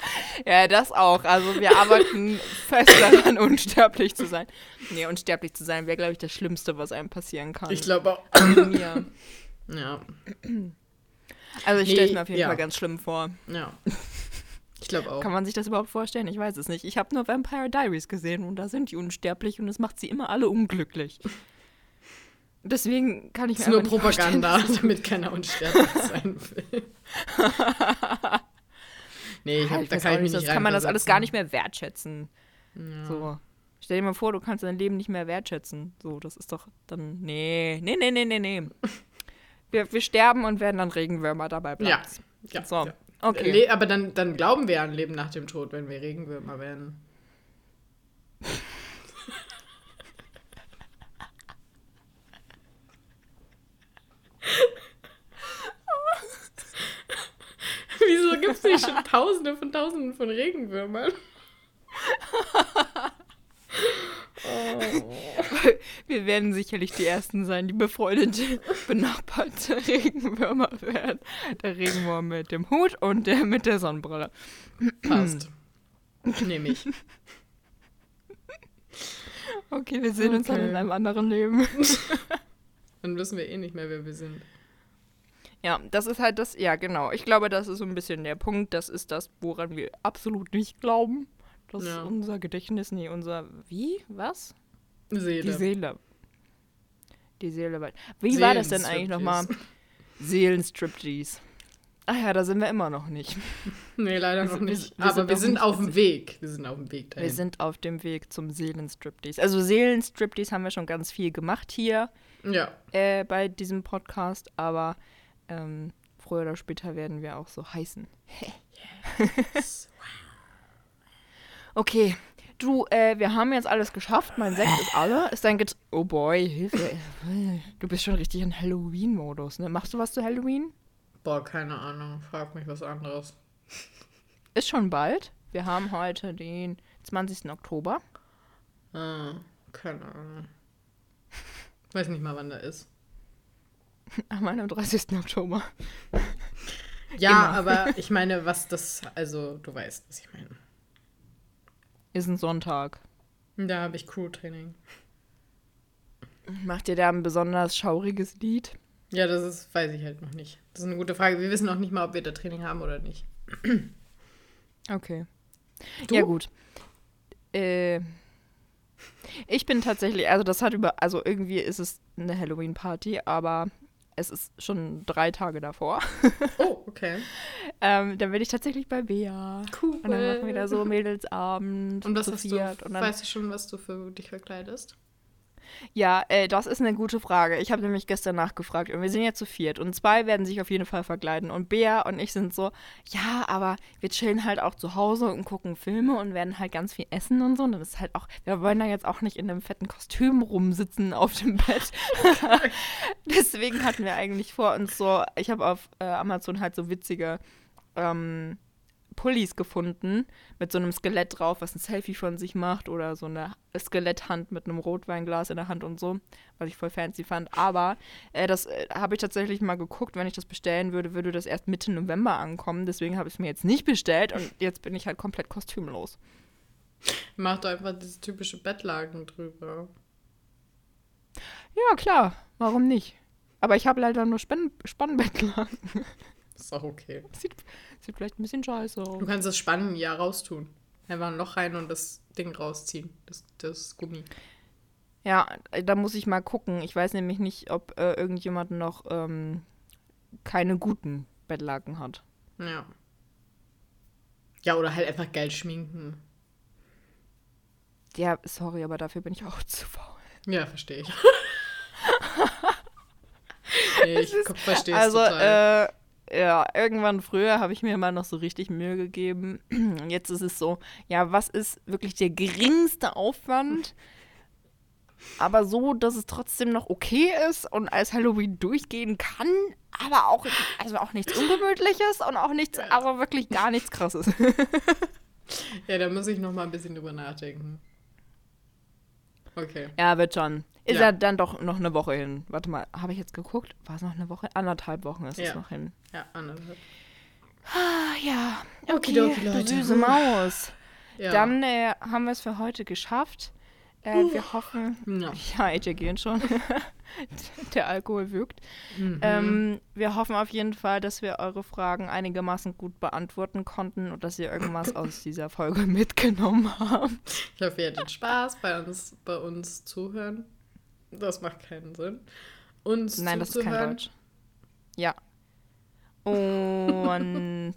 S2: Ja, das auch. Also wir arbeiten fest daran, unsterblich zu sein. Nee, unsterblich zu sein wäre, glaube ich, das Schlimmste, was einem passieren kann.
S1: Ich glaube auch.
S2: mir.
S1: Ja,
S2: Also ich stelle es mir auf jeden
S1: ja.
S2: Fall ganz schlimm vor.
S1: ja. Ich glaube auch.
S2: Kann man sich das überhaupt vorstellen? Ich weiß es nicht. Ich habe nur Vampire Diaries gesehen und da sind die unsterblich und es macht sie immer alle unglücklich. Deswegen kann ich
S1: Das
S2: mir
S1: ist nur Propaganda, damit keiner unsterblich sein will. nee, ich
S2: Ja,
S1: hab,
S2: ich
S1: da kann ich mich
S2: nicht,
S1: nicht
S2: sonst kann man das alles gar nicht mehr wertschätzen. So. Stell dir mal vor, du kannst dein Leben nicht mehr wertschätzen. So, das ist doch dann. Nee, nee, nee, nee, nee, nee. Wir, wir sterben und werden dann Regenwürmer dabei bleiben.
S1: Ja, ja.
S2: So,
S1: ja.
S2: okay.
S1: Le aber dann, dann glauben wir an Leben nach dem Tod, wenn wir Regenwürmer werden. Es nicht schon Tausende von Tausenden von Regenwürmern?
S2: Wir werden sicherlich die Ersten sein, die befreundete, benachbarte Regenwürmer werden. Der Regenwurm mit dem Hut und der mit der Sonnenbrille.
S1: Passt. Nehme ich.
S2: Okay, wir sehen uns dann
S1: Okay.
S2: in einem anderen Leben.
S1: Dann wissen wir eh nicht mehr, wer wir sind.
S2: Ja, das ist halt das, ja genau. Ich glaube, das ist so ein bisschen der Punkt. Das ist das, woran wir absolut nicht glauben. Dass
S1: Ja.
S2: unser Gedächtnis, nee, unser, wie, was?
S1: Seele.
S2: Die Seele. Die Seele. Wie war das denn eigentlich nochmal? Seelenstriptease. Ach ja, da sind wir immer noch nicht.
S1: Nee, leider
S2: Wir
S1: noch
S2: wir
S1: nicht.
S2: sind- wir
S1: Aber
S2: sind
S1: wir sind auf dem. Weg. Wir sind auf dem Weg dahin.
S2: Wir sind auf dem Weg zum Seelenstriptease. Also Seelenstriptease haben wir schon ganz viel gemacht hier
S1: ja.
S2: äh, bei diesem Podcast, aber ähm, früher oder später werden wir auch so heißen. Okay, du, äh, wir haben jetzt alles geschafft. Mein Sekt ist alle. Ist dein Get Oh boy, Hilfe. Du bist schon richtig in Halloween-Modus, ne? Machst du was zu Halloween?
S1: Boah, keine Ahnung. Frag mich was anderes.
S2: Ist schon bald. Wir haben heute den 20. Oktober.
S1: Ah, keine Ahnung. Weiß nicht mal, wann der ist.
S2: Am 31. Oktober.
S1: Ja,
S2: Immer.
S1: aber ich meine, was das. Also, du weißt, was ich meine.
S2: Ist ein Sonntag.
S1: Da habe ich Crew-Training.
S2: Macht ihr da ein besonders schauriges Lied?
S1: Ja, das ist, weiß ich halt noch nicht. Das ist eine gute Frage. Wir wissen noch nicht mal, ob wir da Training haben oder nicht.
S2: Okay.
S1: Du?
S2: Ja, gut. Äh, ich bin tatsächlich, also das hat über, also irgendwie ist es eine Halloween-Party, aber es ist schon drei Tage davor.
S1: Oh, okay.
S2: ähm, dann bin ich tatsächlich bei Bea.
S1: Cool.
S2: Und dann machen wir da so Mädelsabend
S1: Und was hast du?
S2: dann,
S1: weißt du schon, was du für dich verkleidest?
S2: Ja, äh, das ist eine gute Frage. Ich habe nämlich gestern nachgefragt und wir sind ja zu viert und zwei werden sich auf jeden Fall verkleiden. Und Bea und ich sind so, ja, aber wir chillen halt auch zu Hause und gucken Filme und werden halt ganz viel essen und so. Und dann ist halt auch, wir wollen da jetzt auch nicht in einem fetten Kostüm rumsitzen auf dem Bett. Deswegen hatten wir eigentlich vor uns so, ich habe auf äh, Amazon halt so witzige ähm, Pullis gefunden mit so einem Skelett drauf, was ein Selfie von sich macht oder so eine Skeletthand mit einem Rotweinglas in der Hand und so, was ich voll fancy fand. Aber äh, das äh, habe ich tatsächlich mal geguckt, wenn ich das bestellen würde, würde das erst Mitte November ankommen. Deswegen habe ich es mir jetzt nicht bestellt und jetzt bin ich halt komplett kostümlos.
S1: Mach doch einfach diese typische Bettlaken drüber.
S2: Ja, klar, warum nicht? Aber ich habe leider nur Spann Spannbettlaken.
S1: Ist auch okay.
S2: Sieht, sieht vielleicht ein bisschen scheiße aus.
S1: Du kannst das Spannen ja raustun. Einfach ein Loch rein und das Ding rausziehen. Das, das Gummi.
S2: Ja, da muss ich mal gucken. Ich weiß nämlich nicht, ob äh, irgendjemand noch ähm, keine guten Bettlaken hat.
S1: Ja. Ja, oder halt einfach Geld schminken.
S2: Ja, sorry, aber dafür bin ich auch zu faul.
S1: Ja, verstehe ich. nee, ich verstehe es
S2: Also,
S1: total.
S2: äh, ja, irgendwann früher habe ich mir mal noch so richtig Mühe gegeben. Und jetzt ist es so, ja, was ist wirklich der geringste Aufwand? Aber so, dass es trotzdem noch okay ist und als Halloween durchgehen kann, aber auch, also auch nichts Ungemütliches und auch nichts, aber wirklich gar nichts krasses.
S1: ja, da muss ich noch mal ein bisschen drüber nachdenken. Okay.
S2: Ja, wird schon. Ist
S1: Ja.
S2: ja dann doch noch eine Woche hin. Warte mal, habe ich jetzt geguckt? War es noch eine Woche? Anderthalb Wochen ist
S1: Ja.
S2: es noch hin.
S1: Ja, anderthalb.
S2: Ah, ja. Okay,
S1: Okidoki,
S2: du
S1: Leute.
S2: süße Maus.
S1: Ja.
S2: Dann äh, haben wir es für heute geschafft. Äh, wir hoffen,
S1: Ja.
S2: ja, AJ gehen schon. Der Alkohol wirkt.
S1: Mhm.
S2: Ähm, wir hoffen auf jeden Fall, dass wir eure Fragen einigermaßen gut beantworten konnten und dass ihr irgendwas aus dieser Folge mitgenommen habt.
S1: Ich hoffe, ihr hattet Spaß bei uns, bei uns zuhören. Das macht keinen Sinn. Uns
S2: Nein, das ist kein
S1: zuzuhören.
S2: Deutsch. Ja. Und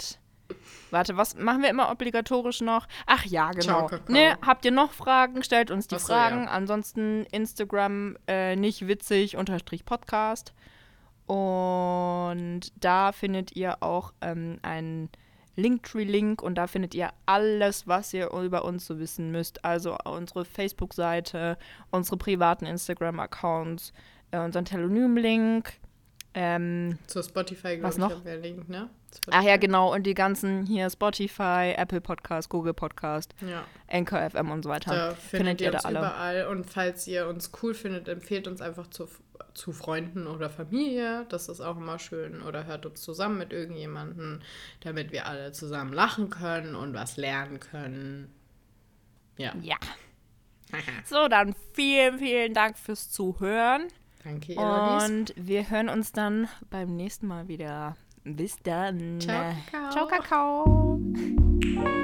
S2: warte, was machen wir immer obligatorisch noch? Ach ja, genau.
S1: Ciao.
S2: Ne, habt ihr noch Fragen? Stellt uns die
S1: Ach so,
S2: Fragen.
S1: ja.
S2: Ansonsten Instagram äh, nicht witzig unterstrich Podcast. Und da findet ihr auch ähm, einen Linktree-Link und da findet ihr alles, was ihr über uns so wissen müsst. Also unsere Facebook-Seite, unsere privaten Instagram-Accounts, äh, unseren Telonym-Link. Ähm,
S1: Zur Spotify,
S2: Was
S1: ich,
S2: noch?
S1: wir Link, ne?
S2: ach ja, genau. Und die ganzen hier Spotify, Apple Podcast, Google Podcast,
S1: Ja,
S2: Anchor FM und so weiter.
S1: da findet, ihr
S2: ihr da alle.
S1: überall. Und falls ihr uns cool findet, empfehlt uns einfach zu, zu Freunden oder Familie. Das ist auch immer schön. Oder hört uns zusammen mit irgendjemandem, damit wir alle zusammen lachen können und was lernen können. Ja.
S2: Ja. So, dann vielen, vielen Dank fürs Zuhören.
S1: Danke, Lollis.
S2: Und wir hören uns dann beim nächsten Mal wieder. Bis dann.
S1: Ciao, Kakao.
S2: Ciao, Kakao.